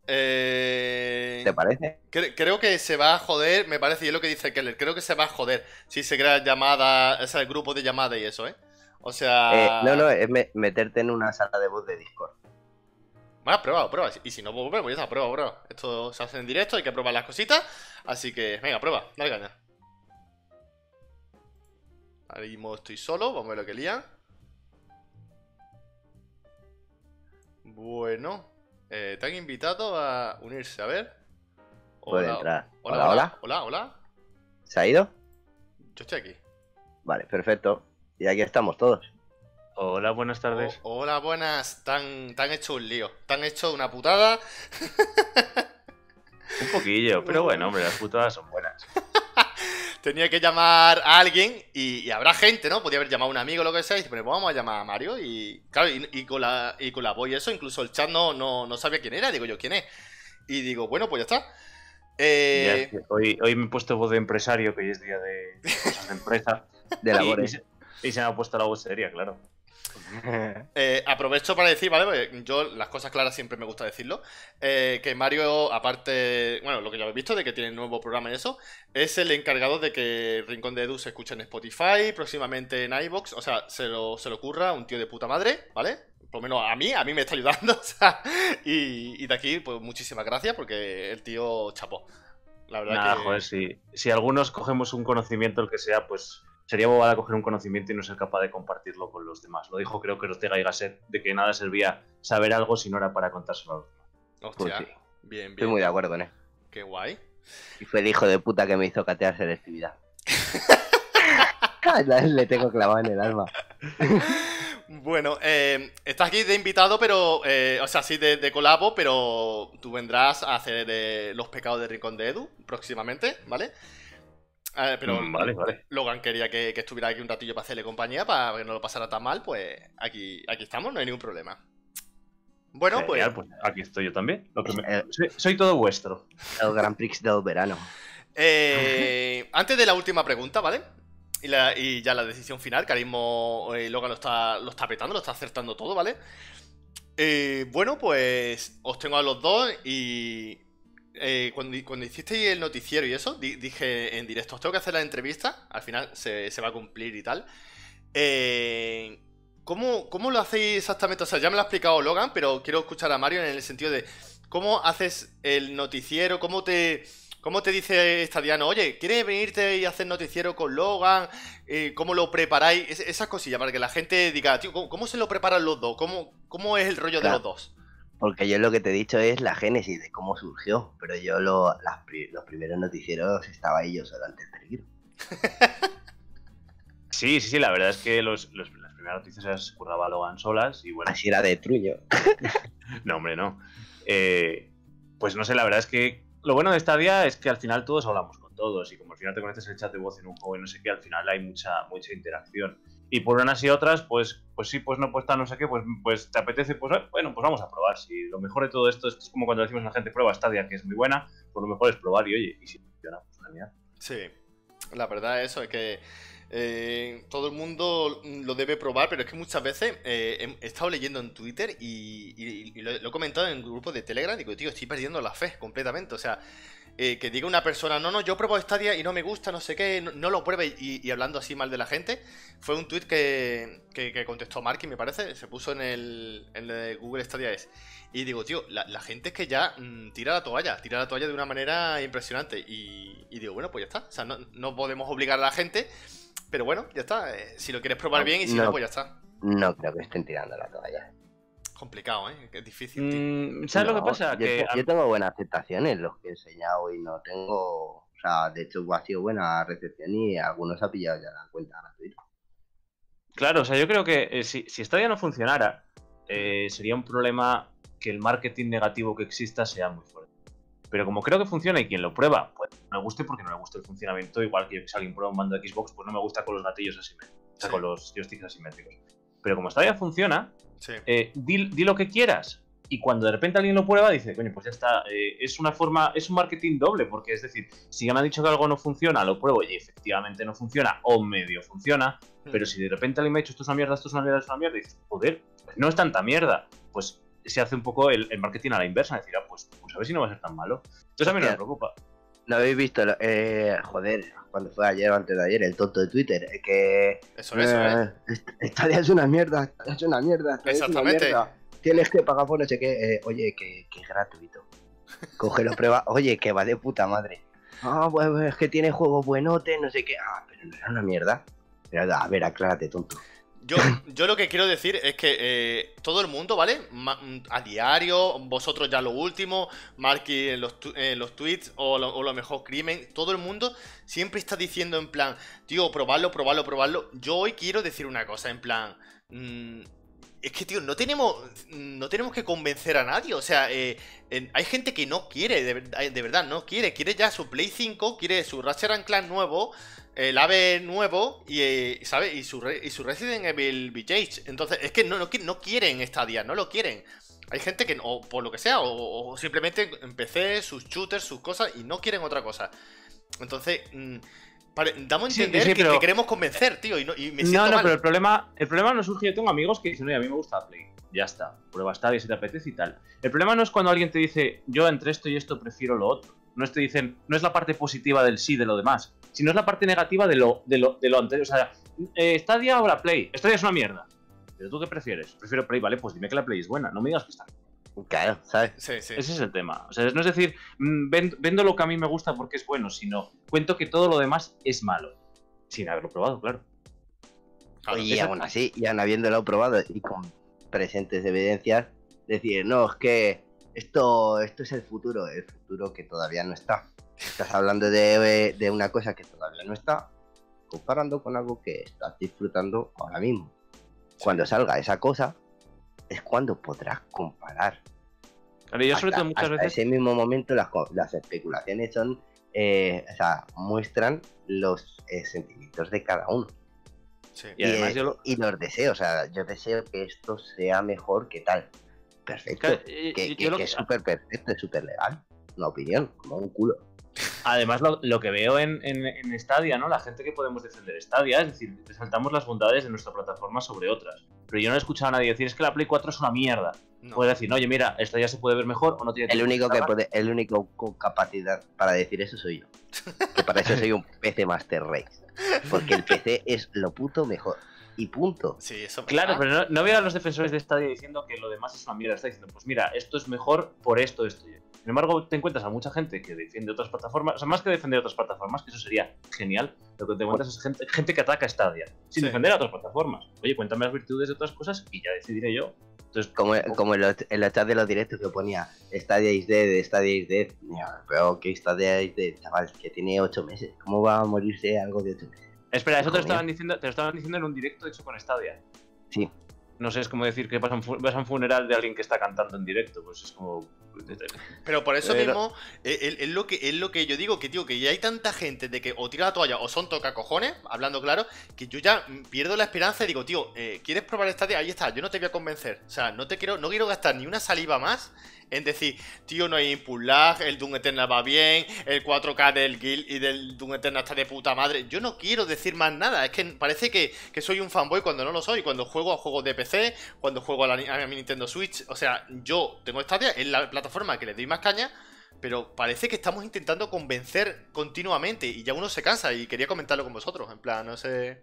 eh... ¿Te parece? Cre- creo que se va a joder, me parece, y es lo que dice Keller, creo que se va a joder si se crea llamada, o sea, el grupo de llamada y eso, ¿eh? O sea... Eh, no, no, es me- meterte en una sala de voz de Discord. Bueno, prueba, prueba. Y si no, pues ya está, prueba, prueba. Esto se hace en directo, hay que probar las cositas. Así que, venga, prueba, dale caña. Ahora mismo estoy solo, vamos a ver lo que lía. Bueno, eh, te han invitado a unirse, a ver. Hola, hola, hola, hola, hola, hola. ¿Se ha ido? Yo estoy aquí. Vale, perfecto. Y aquí estamos todos. Hola, buenas tardes. Oh, hola, buenas. Tan, tan hecho un lío. Tan hecho una putada. Un poquillo, [laughs] pero bueno, hombre, las putadas son buenas. [laughs] Tenía que llamar a alguien y, y habrá gente, ¿no? Podía haber llamado a un amigo o lo que sea. Y dice, pero vamos a llamar a Mario. Y claro, y, y con la, y con la voz y eso, incluso el chat no, no, no sabía quién era. Digo yo, ¿quién es? Y digo, bueno, pues ya está. Eh, hoy, hoy me he puesto voz de empresario, que hoy es día de cosas de empresa. De [laughs] y labores. y se me ha puesto la voz seria, claro. Eh, aprovecho para decir, ¿vale? Porque yo las cosas claras siempre me gusta decirlo. eh, que Mario, aparte, bueno, lo que ya habéis visto, de que tiene un nuevo programa y eso, es el encargado de que Rincón de Edu se escuche en Spotify, próximamente en iVoox. O sea, se lo, se lo ocurra un tío de puta madre, ¿vale? Por lo menos a mí, a mí me está ayudando. [laughs] o sea, y, y de aquí, pues muchísimas gracias porque el tío chapó. La verdad Nada, que. joder, si, si algunos cogemos un conocimiento, el que sea, pues sería bobada coger un conocimiento y no ser capaz de compartirlo con los demás. Lo dijo creo que Ortega y Gasset, de que nada servía saber algo si no era para contárselo a los demás. Hostia, Pues sí. bien, bien. Estoy muy de acuerdo con él. Qué guay. Y fue el hijo de puta que me hizo catear selectividad. [laughs] [laughs] Le tengo clavado en el alma. Bueno, eh, estás aquí de invitado, pero. eh, o sea, sí, de, de colabo, pero tú vendrás a hacer eh, los pecados de Rincón de Edu próximamente, ¿vale? Eh, pero Mm, vale, vale. Logan quería que, que estuviera aquí un ratillo para hacerle compañía, para que no lo pasara tan mal, pues aquí, aquí estamos, no hay ningún problema. Bueno, pues. Genial, pues aquí estoy yo también. Lo que me- Eh. soy, soy todo vuestro. El Grand Prix del verano. Eh, antes de la última pregunta, ¿vale? Y, la- y ya la decisión final, que ahora mismo eh, Logan lo está, lo está petando, lo está acertando todo, ¿vale? Eh, bueno, pues os tengo a los dos y eh, cuando, cuando hicisteis el noticiero y eso, di- dije en directo, os tengo que hacer la entrevista, al final se, se va a cumplir y tal. Eh, ¿cómo, ¿Cómo lo hacéis exactamente? O sea, ya me lo ha explicado Logan, pero quiero escuchar a Mario en el sentido de cómo haces el noticiero, cómo te... ¿Cómo te dice Estadiano? Oye, ¿quieres venirte y hacer noticiero con Logan? Eh, ¿Cómo lo preparáis? Es- esas cosillas, para que la gente diga, tío, ¿cómo, cómo se lo preparan los dos? ¿Cómo, cómo es el rollo Claro. de los dos? Porque yo lo que te he dicho es la génesis de cómo surgió. Pero yo lo- las los primeros noticieros estaba ahí yo solo ante el peligro. [laughs] Sí, sí, sí, la verdad es que los, los- las primeras noticias las curraba Logan solas y bueno, Así era de truño. [laughs] No, hombre, no. Eh, pues no sé, la verdad es que lo bueno de esta día es que al final todos hablamos con todos y como al final te conectas el chat de voz en un juego y no sé qué, al final hay mucha, mucha interacción. Y por unas y otras, pues, pues sí, pues no, pues tal, no sé qué, pues, pues te apetece, pues bueno, pues vamos a probar. Si lo mejor de todo esto es como cuando decimos a la gente prueba Stadia, que es muy buena, pues lo mejor es probar y oye, y si funciona, pues genial. Sí, la verdad eso es que eh, todo el mundo lo debe probar, pero es que muchas veces eh, he, estado leyendo en Twitter y, y- lo, he comentado en grupos de Telegram, digo, tío, estoy perdiendo la fe completamente, o sea, eh, que diga una persona, no, no, yo pruebo Stadia y no me gusta, no sé qué, no, lo pruebe y, hablando así mal de la gente, fue un tweet que, que, que contestó Marky, me parece, se puso en el, en el Google Stadia es. Y digo, tío, la, gente es que ya mm, tira la toalla, tira la toalla de una manera impresionante. Y, y digo, bueno, pues ya está. O sea, no, no podemos obligar a la gente, pero bueno, ya está. eh, si lo quieres probar No, bien y si no, no. pues ya está. No creo que estén tirando la toalla. Complicado, ¿eh? Es difícil, tío. Mm, ¿Sabes lo que pasa? Yo, Que yo tengo buena aceptación en los que he enseñado y no tengo. O sea, de hecho ha sido buena recepción y algunos ha pillado ya la cuenta gratuita. Claro, o sea, yo creo que eh, si, si Stadia no funcionara, eh, sería un problema que el marketing negativo que exista sea muy fuerte. Pero como creo que funciona y quien lo prueba, pues no le guste porque no le gusta el funcionamiento, igual que si alguien prueba un mando de Xbox, pues no me gusta con los gatillos asimétricos, o sea, con los joysticks asimétricos. Pero como Stadia funciona, Sí. eh, di, di lo que quieras. Y cuando de repente alguien lo prueba, dice, coño, pues ya está. eh, es una forma, es un marketing doble, porque es decir, si ya me han dicho que algo no funciona, lo pruebo y efectivamente no funciona, o medio funciona, Mm. pero si de repente alguien me ha dicho esto es una mierda, esto es una mierda, esto es una mierda, y dices, joder, pues no es tanta mierda. Pues se hace un poco el, el marketing a la inversa, decir, ah, pues, pues a ver si no va a ser tan malo. Entonces a mí no me preocupa. ¿No habéis visto? Eh, joder, cuando fue ayer o antes de ayer, el tonto de Twitter, eh, que. Eso, eso, ¿eh? eh, est- Stadia es una mierda, Stadia es una mierda. Stadia es una Exactamente. mierda. Tienes que pagar por no sé qué. eh, oye, que, que es gratuito. Cógelo, prueba. Oye, que va de puta madre. Ah, pues es que tiene juegos buenotes, no sé qué. Ah, pero no era una mierda. Pero, a ver, aclárate, tonto. Yo, [coughs] yo lo que quiero decir es que eh, todo el mundo, ¿vale? Ma- a diario, vosotros ya lo último, Marky en los, tu- en los tweets o lo, o lo mejor crimen, todo el mundo siempre está diciendo en plan, tío, probarlo, probarlo, probarlo. Yo hoy quiero decir una cosa, en plan, mm, es que, tío, no tenemos, no tenemos que convencer a nadie. O sea, eh, hay gente que no quiere, de, ver- de verdad, no quiere. Quiere ya su Play 5, quiere su Ratchet and Clank nuevo, el AVE nuevo y, eh, ¿sabes? Y su, y su Resident Evil Village. Entonces, es que no, no, no quieren Stadia, no lo quieren. Hay gente que, o por lo que sea, o, o simplemente en PC, sus shooters, sus cosas, y no quieren otra cosa. Entonces, mm, damos a entender sí, que, pero- que queremos convencer, tío, y, no, y me siento No, no, mal. pero el problema, el problema no surge. Yo tengo amigos que dicen, oye, a mí me gusta Play. Ya está. Prueba Stadia si te apetece y tal. El problema no es cuando alguien te dice, yo entre esto y esto prefiero lo otro. No es te dicen, no es la parte positiva del sí de lo demás, sino es la parte negativa de lo, de lo, de lo anterior. O sea, eh, Stadia o la Play. Stadia es una mierda. Pero tú qué prefieres? Prefiero Play, vale, pues dime que la Play es buena. No me digas que está. Claro, ¿sabes? Sí, sí. Ese es el tema. O sea, no es decir, mm, ven- vendo lo que a mí me gusta porque es bueno, sino cuento que todo lo demás es malo. Sin haberlo probado, claro. Claro. Oye, y esa- aún así, y aún habiéndolo probado y con presentes evidencias, decir, no, es que esto, esto es el futuro, el futuro que todavía no está. Estás hablando de, de una cosa que todavía no está, comparando con algo que estás disfrutando ahora mismo. Cuando salga esa cosa, es cuando podrás comparar. Claro, yo sobre Hasta- todo muchas hasta veces... ese mismo momento las, co- las especulaciones son, eh, o sea, muestran los eh, sentimientos de cada uno. sí. Y además eh, yo lo- y los deseos, o sea, yo deseo que esto sea mejor que tal. Perfecto. Claro, que yo que- lo que que- es súper perfecto, es súper legal. Una opinión, como un culo. Además, lo, lo que veo en, en, en Stadia, ¿no? La gente que podemos defender Stadia, es decir, resaltamos las bondades de nuestra plataforma sobre otras. Pero yo no he escuchado a nadie decir, es que la Play 4 es una mierda. No. Puedes decir, oye, mira, Stadia se puede ver mejor o no tiene El único que cargar". puede, el único con capacidad para decir eso soy yo. [laughs] Que para eso soy un PC Master Race. Porque el PC es lo puto mejor. Y punto. Sí, eso Claro, pero no, no veo a los defensores de Stadia diciendo que lo demás es una mierda. Está diciendo, pues mira, esto es mejor por esto, esto y esto. Sin embargo, te encuentras a mucha gente que defiende otras plataformas. O sea, más que defender otras plataformas, que eso sería genial, lo que te encuentras es gente, gente que ataca Stadia, sin Sí. defender a otras plataformas. Oye, cuéntame las virtudes de otras cosas y ya decidiré yo. Entonces, Como, como en, los, en los chats de los directos que ponía Stadia is dead, Stadia is dead. Mira, pero que Stadia is dead, chaval, que tiene 8 meses. ¿Cómo va a morirse algo de 8 meses? Espera, eso te lo, estaban diciendo, te lo estaban diciendo en un directo hecho con Stadia. Sí. No sé, es como decir que vas a, un, fu- vas a un funeral de alguien que está cantando en directo. Pues es como. Pero por eso mismo, eh, es, es lo que, es lo que yo digo, que tío, que ya hay tanta gente de que o tira la toalla o son tocacojones, hablando claro, que yo ya pierdo la esperanza y digo, tío, eh, ¿quieres probar esta Ahí está, yo no te voy a convencer. O sea, no te quiero, no quiero gastar ni una saliva más en decir, tío, no hay input lag, el Doom Eternal va bien, el 4K del Guild y del Doom Eternal está de puta madre. Yo no quiero decir más nada, es que parece que, que soy un fanboy cuando no lo soy, cuando juego a juegos de PC, cuando juego a, la, a mi Nintendo Switch. O sea, yo tengo Stadia, es la plataforma que le doy más caña, pero parece que estamos intentando convencer continuamente y ya uno se cansa y quería comentarlo con vosotros, en plan, no sé...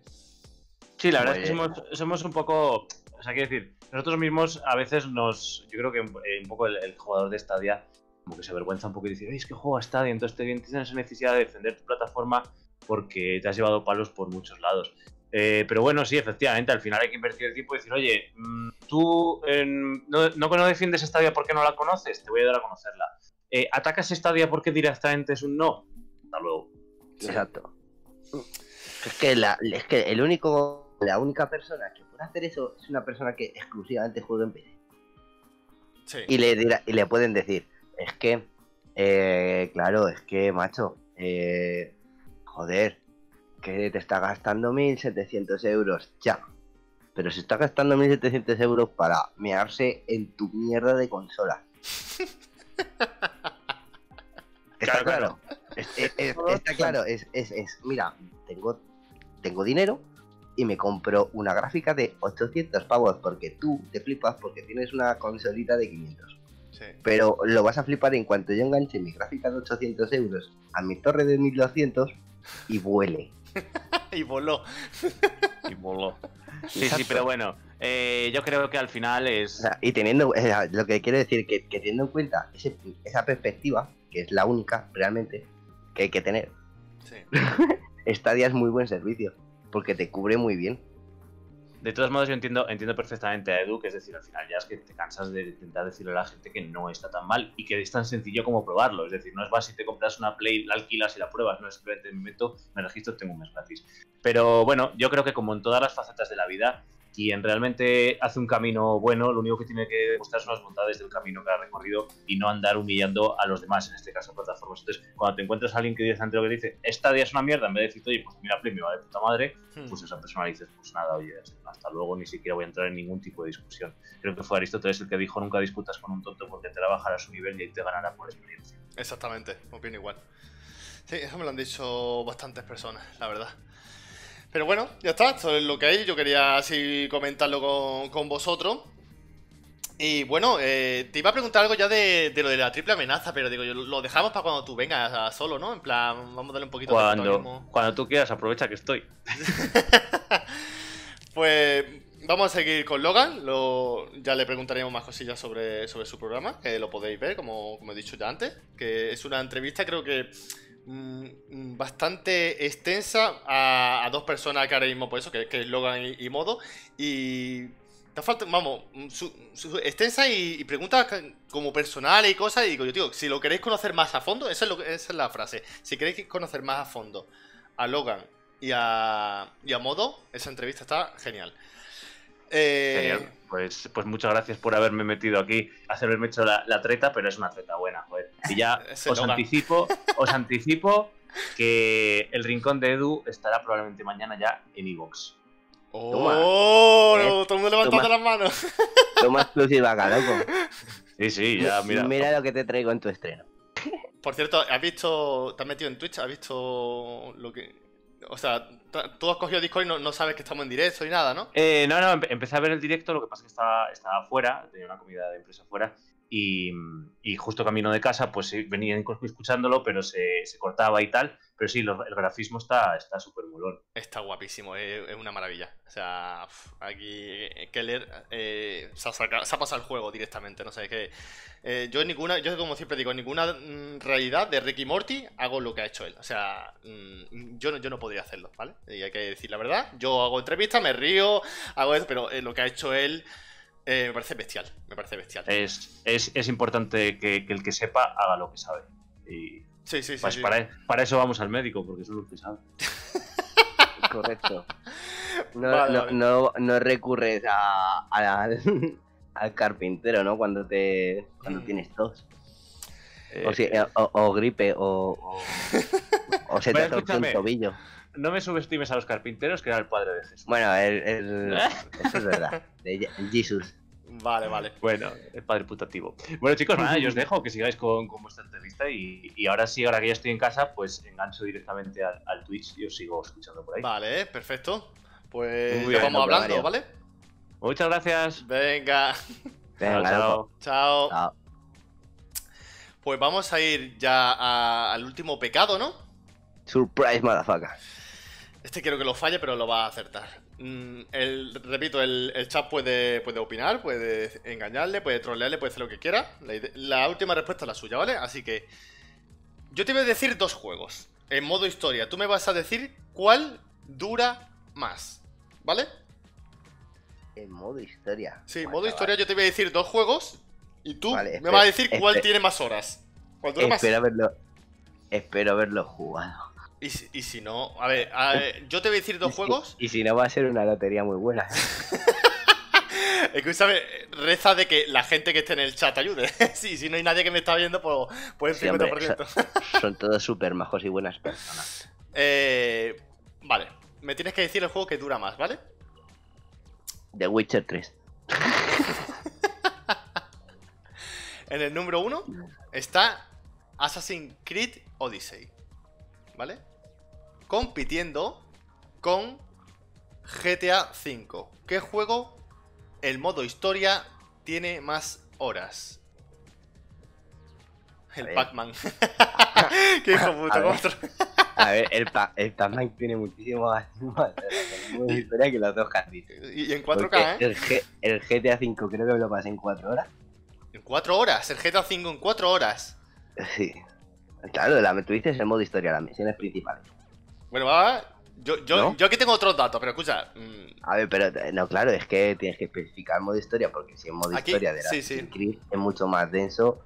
Sí, la verdad es que somos, somos un poco. O sea, quiero decir, nosotros mismos a veces nos. Yo creo que eh, un poco el, el jugador de Stadia como que se avergüenza un poco y dice, "Oye, es que juego a Stadia, entonces te tienes esa necesidad de defender tu plataforma porque te has llevado palos por muchos lados. Eh, pero bueno, sí, efectivamente, al final hay que invertir el tiempo y decir, oye, mm, tú no, no, no defiendes Stadia porque no la conoces, te voy a ayudar a conocerla. Eh, ¿Atacas Stadia porque directamente es un no? Hasta luego. Exacto. Es que, la, es que el único, la única persona que puede hacer eso es una persona que exclusivamente juega en PC. Sí. Y le, dirá- y le pueden decir, es que, eh, claro, es que, macho, eh, joder, que te está gastando 1.700 euros ya. Pero se está gastando 1.700 euros para mearse en tu mierda de consola. [laughs] Está Claro, claro. Es- es- es- está claro, es, mira, tengo, tengo dinero y me compro una gráfica de 800 pavos porque tú te flipas porque tienes una consolita de 500. sí. Pero lo vas a flipar en cuanto yo enganche mi gráfica de 800 euros a mi torre de 1200 y vuele. [laughs] y voló. Y voló. Sí, sí, pero bueno, eh, yo creo que al final O es... sea, y teniendo, o sea, lo que quiero decir que, que teniendo en cuenta ese- esa perspectiva, que es la única realmente que hay que tener, Sí. [laughs] Stadia es muy buen servicio porque te cubre muy bien. De todos modos, yo entiendo, entiendo perfectamente a Edu, que es decir, al final ya es que te cansas de intentar decirle a la gente que no está tan mal y que es tan sencillo como probarlo. Es decir, no es vas y te compras una Play, la alquilas y la pruebas, no es simplemente me meto, me registro, tengo un mes gratis. Pero bueno, yo creo que como en todas las facetas de la vida, quien realmente hace un camino bueno, lo único que tiene que demostrar son las bondades del camino que ha recorrido y no andar humillando a los demás, en este caso plataformas. Entonces, cuando te encuentras a alguien que dice ante lo que dice, esta día es una mierda, en vez de decir, oye, pues mira, Play va de puta madre, Hmm. pues esa persona dices, pues nada, oye, hasta luego, ni siquiera voy a entrar en ningún tipo de discusión. Creo que fue Aristóteles el que dijo, nunca discutas con un tonto porque te va a bajar a su nivel y ahí te ganará por experiencia. Exactamente, opino igual. Sí, eso me lo han dicho bastantes personas, la verdad. Pero bueno, ya está, esto es lo que hay. Yo quería así comentarlo con, con vosotros. Y bueno, eh, te iba a preguntar algo ya de, de lo de la triple amenaza, pero digo, yo lo dejamos para cuando tú vengas a solo, ¿no? En plan, vamos a darle un poquito de protagonismo. cuando tú quieras, aprovecha que estoy. [laughs] Pues vamos a seguir con Logan. Lo, ya le preguntaremos más cosillas sobre, sobre su programa, que lo podéis ver, como, como he dicho ya antes. Que es una entrevista, creo que bastante extensa a, dos personas que ahora mismo, pues eso, que, es Logan y, Modo. Y. Te falta, vamos, mm, extensa y, preguntas como personales y cosas. Y digo yo, tío, si lo queréis conocer más a fondo, esa es, lo, esa es la frase. Si queréis conocer más a fondo a Logan y a, y a Modo, esa entrevista está genial. Eh, Genial. Pues, pues muchas gracias por haberme metido aquí, haberme hecho la, la treta, pero es una treta buena, joder. Y ya [laughs] os anticipo, [laughs] os anticipo que el rincón de Edu estará probablemente mañana ya en Evox. ¡Oh! Eh, todo el mundo levantando toma. las manos. [laughs] Toma exclusiva acá, loco. Sí, sí, ya mira. Mira lo que te traigo en tu estreno. Por cierto, ¿has visto. ¿Te has metido en Twitch? ¿Has visto lo que.? O sea, tú has cogido Discord y no, sabes que estamos en directo y nada, ¿no? Eh, no, no, empe- empecé a ver el directo, lo que pasa es que estaba, estaba fuera, tenía una comida de empresa fuera, y, y justo camino de casa, pues sí, venía escuchándolo, pero se, se cortaba y tal. Pero sí, lo- el grafismo está está súper molón. Está guapísimo, es, es una maravilla. O sea, aquí Keller eh, se, ha saca- se ha pasado el juego directamente, no sé, que eh, yo ninguna, yo como siempre digo, en ninguna mm, realidad de Ricky Morty hago lo que ha hecho él. O sea, mm, yo, no, yo no podría hacerlo, ¿vale? Y hay que decir la verdad. Yo hago entrevistas, me río, hago eso, pero eh, lo que ha hecho él eh, me parece bestial, me parece bestial. Es, es, es importante que, que el que sepa haga lo que sabe. Y sí, sí, sí. pues sí. para, para eso vamos al médico, porque eso es lo que sabe. [laughs] Correcto. No, Vale, no, vale. no, no recurres a, a- al, [laughs] al carpintero, ¿no? Cuando te cuando Mm. tienes tos. Eh, O, si- eh, o, o gripe, o, o, o se te Bueno, torce un tobillo. No me subestimes a los carpinteros, que era el padre de Jesús. Bueno, el, el- [laughs] eso es verdad. De Je- Jesus. Vale, vale. Bueno, el padre putativo. Bueno, chicos, nada, yo os dejo que sigáis con, con vuestra entrevista y, y ahora sí, ahora que ya estoy en casa, pues engancho directamente al, al Twitch y os sigo escuchando por ahí. Vale, perfecto. Pues Muy bien, vamos hablando, Mario. ¿vale? Muchas gracias. Venga. Venga, Chao, chao. loco. Chao. Chao. Pues vamos a ir ya a- al último pecado, ¿no? Surprise, motherfucker. Este quiero que lo falle, pero lo va a acertar. Mm, el, repito, el, el chat puede, puede opinar, puede engañarle, puede trolearle, puede hacer lo que quiera. La, última respuesta es la suya, ¿vale? Así que yo te voy a decir dos juegos en modo historia. Tú me vas a decir cuál dura más, ¿vale? En modo historia. Sí, Vale, modo vale. historia yo te voy a decir dos juegos y tú Vale, me vas a decir cuál tiene más horas. ¿Cuál dura más? Espero haberlo, espero haberlo jugado. Y si, y si no, a ver, a ver, yo te voy a decir dos juegos. Y si no, va a ser una lotería muy buena. [laughs] Escúchame, reza de que la gente que esté en el chat ayude. [laughs] sí, si no hay nadie que me está viendo, pues, pues Sí, el hombre, 50%. Son todos súper majos y buenas personas. [laughs] Eh, vale, me tienes que decir el juego que dura más, ¿vale? The Witcher 3. En el número uno está Assassin's Creed Odyssey, ¿vale? Compitiendo con GTA V. ¿Qué juego, el modo historia, tiene más horas? El. Pac-Man. [laughs] Qué hijo puta, A ver. ¿cómo te- A ver, el, pa el Pac-Man tiene muchísimo más [laughs] más más historia que los dos dicho. Y y en Porque 4K, ¿eh? el, G- el GTA V creo que me lo pasé en 4 horas. En 4 horas, el GTA V en 4 horas. Sí. Claro, la, tú dices el modo historia, las misiones principales. Bueno, va, Yo, yo, ¿No? yo aquí tengo otros datos, pero escucha. mm, A ver, pero eh, no, claro, es que tienes que especificar modo historia, porque si en modo Aquí, historia de sí, Assassin's sí. Creed es mucho más denso,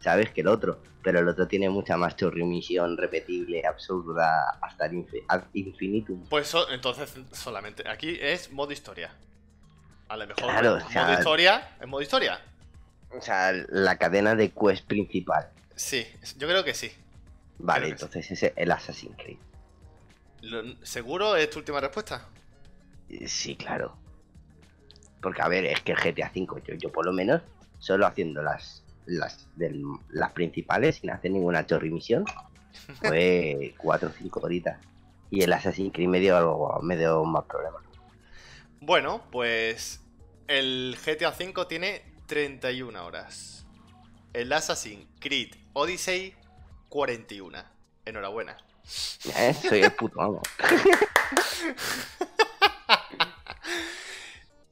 sabes, que el otro. Pero el otro tiene mucha más chorrimisión repetible, absurda, hasta el infinitum. Pues so- entonces solamente. Aquí es modo historia. A lo mejor. Claro, o modo sea- historia. ¿Es modo historia? O sea, la cadena de quest principal. Sí, yo creo que sí. Vale, sí. entonces ese es el Assassin's Creed. Lo- ¿Seguro es tu última respuesta? Eh, Sí, claro. Porque, a ver, es que el GTA V, yo, yo por lo menos, solo haciendo las las, del- las principales sin hacer ninguna chorrimisión, fue [laughs] 4 o 5 horitas. Y el Assassin's Creed me dio, algo, me dio más problemas. Bueno, pues. El GTA V tiene 31 horas. El Assassin's Creed Odyssey, 41. Enhorabuena. Soy el puto amo. [laughs]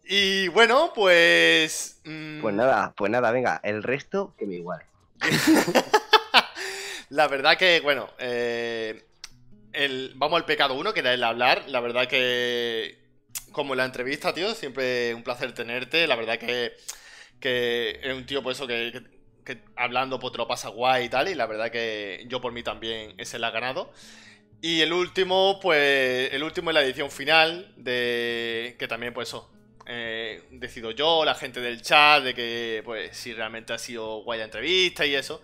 Y bueno, pues. mm, Pues nada, pues nada, venga, el resto que me iguale. [laughs] La verdad que, bueno, eh, el, vamos al pecado 1, que era el hablar. La verdad que, como en la entrevista, tío, siempre un placer tenerte. La verdad que, que es un tío, por eso, que, que- que hablando, pues te lo pasa guay y tal. Y la verdad que yo por mí también ese la ha ganado. Y el último, pues, el último es la edición final, de que también, pues eso, eh, decido yo, la gente del chat, de que, pues, si realmente ha sido guay la entrevista y eso.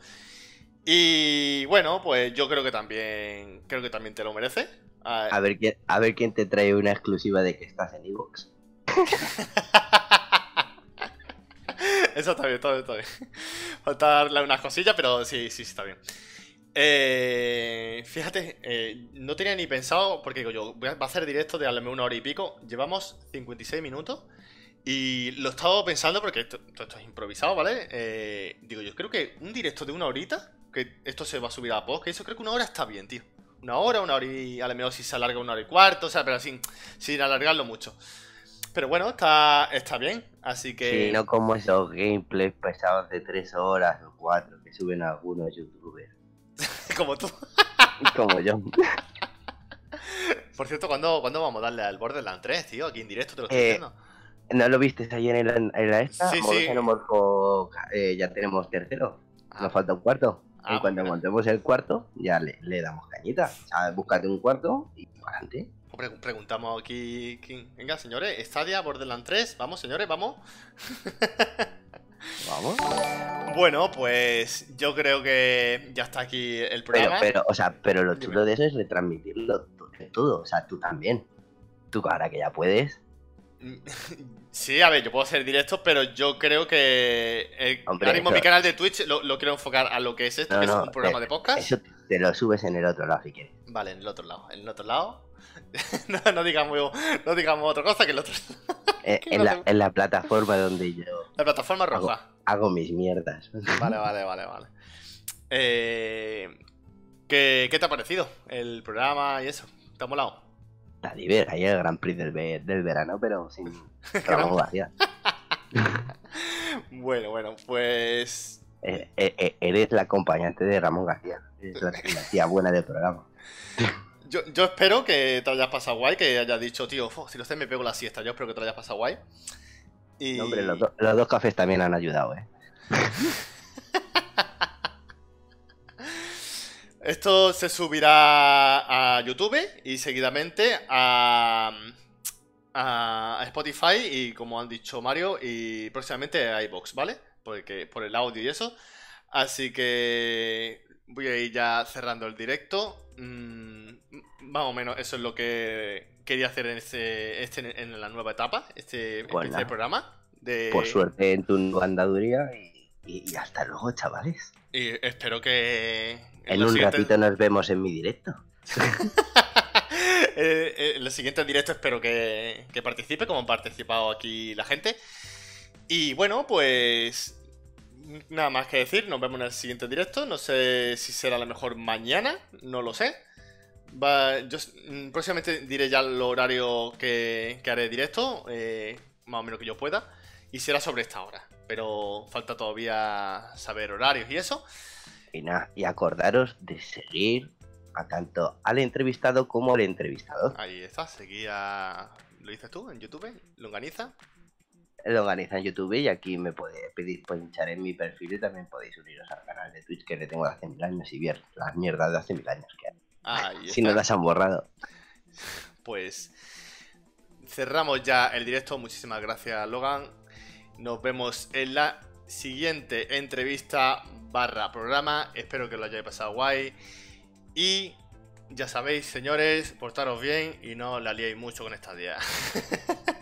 Y bueno, pues yo creo que también, creo que también te lo merece. Ah, A ver quién, a ver quién te trae una exclusiva de que estás en Evox. [laughs] Eso está bien, está bien, está bien. [laughs] Falta darle unas cosillas, pero sí, sí, está bien. Eh, fíjate, eh, no tenía ni pensado, porque digo yo, voy a, va a hacer directo de darme una hora y pico. Llevamos 56 minutos y lo he estado pensando porque esto es improvisado, ¿vale? Eh, digo yo, creo que un directo de una horita, que esto se va a subir a post, que eso creo que una hora está bien, tío. Una hora, una hora y a lo mejor si se alarga una hora y cuarto, o sea, pero sin, sin alargarlo mucho. Pero bueno, está, está bien, así que... Sí, no como esos gameplays pesados de 3 horas o 4 que suben algunos youtubers. [laughs] Como tú. Como yo. [laughs] Por cierto, ¿cuándo, ¿cuándo vamos a darle al Borderlands 3, tío? Aquí en directo te lo estoy Eh, diciendo. ¿No lo viste ayer en la, en la esta? Sí, sí. Eh, ya tenemos tercero. Ah, Nos falta un cuarto. Ah, en cuanto mira. montemos el cuarto, ya le, le damos cañita. O sea, búscate un cuarto y para adelante. Pre- preguntamos aquí. quién- Venga, señores, Stadia, Borderlands 3. Vamos, señores, vamos. [laughs] Vamos. Bueno, pues yo creo que ya está aquí el programa. pero, o sea, pero lo chulo de eso es retransmitirlo to- todo. O sea, tú también. Tú ahora que ya puedes. [laughs] Sí, a ver, yo puedo hacer directos, pero yo creo que Hombre, ahora mismo eso- mi canal de Twitch lo, lo quiero enfocar a lo que es esto, No, que es un programa eh, de podcast. Eso te, te lo subes en el otro lado si quieres. Vale, en el otro lado. En el otro lado. [laughs] no, no digamos, no digamos otra cosa que el otro. [laughs] Eh, ¿Qué en, la, en la plataforma donde yo La plataforma roja. hago mis mierdas. Vale, [laughs] vale, vale, vale. Eh, ¿qué, qué te ha parecido el programa y eso? ¿Te ha molado? Está diver, ahí el Gran Prix del, ve- del verano, pero sin Ramón García. Bueno, bueno, pues. Eh, eres la acompañante de Ramón García. Eres la, la tía buena del programa. Yo, yo espero que te hayas pasado guay, que hayas dicho, tío, "Fu, si lo sé me pego la siesta. Yo espero que te lo hayas pasado guay. Y... No, hombre, los, do- los dos cafés también han ayudado, ¿eh? [laughs] Esto se subirá a YouTube y seguidamente a, a Spotify y como han dicho Mario y próximamente a iBox, ¿vale? Porque por el audio y eso. Así que voy a ir ya cerrando el directo. Mm, más o menos eso es lo que quería hacer en este, este en la nueva etapa, este, este programa. De... Por suerte en tu nueva andaduría y, hasta luego, chavales. Y espero que En un siguientes- ratito nos vemos en mi directo. [laughs] Eh, eh, en los siguientes directos espero que, que participe, como han participado aquí la gente. Y bueno, pues nada más que decir, nos vemos en el siguiente directo. No sé si será a lo mejor mañana, no lo sé. Va- yo s- mm, próximamente diré ya el horario que, que haré directo, eh, más o menos que yo pueda. Y será sobre esta hora. Pero falta todavía saber horarios y eso. Y nada, y acordaros de seguir a tanto al entrevistado como al entrevistador. Ahí está, seguía. ¿Lo dices tú en YouTube? ¿Lo organiza? Lo organiza en YouTube y aquí me podéis pedir pinchar en mi perfil y también podéis uniros al canal de Twitch que le tengo de hace mil años y ver las mierdas de hace mil años que hay. [laughs] Si no las han borrado. Pues cerramos ya el directo. Muchísimas gracias, Logan. Nos vemos en la siguiente entrevista barra programa. Espero que lo hayáis pasado guay. Y ya sabéis, señores, portaros bien y no la liéis mucho con esta día. [laughs]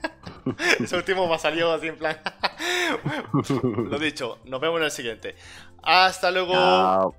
[laughs] Ese último me ha salido así en plan. [laughs] Lo dicho, nos vemos en el siguiente. Hasta luego.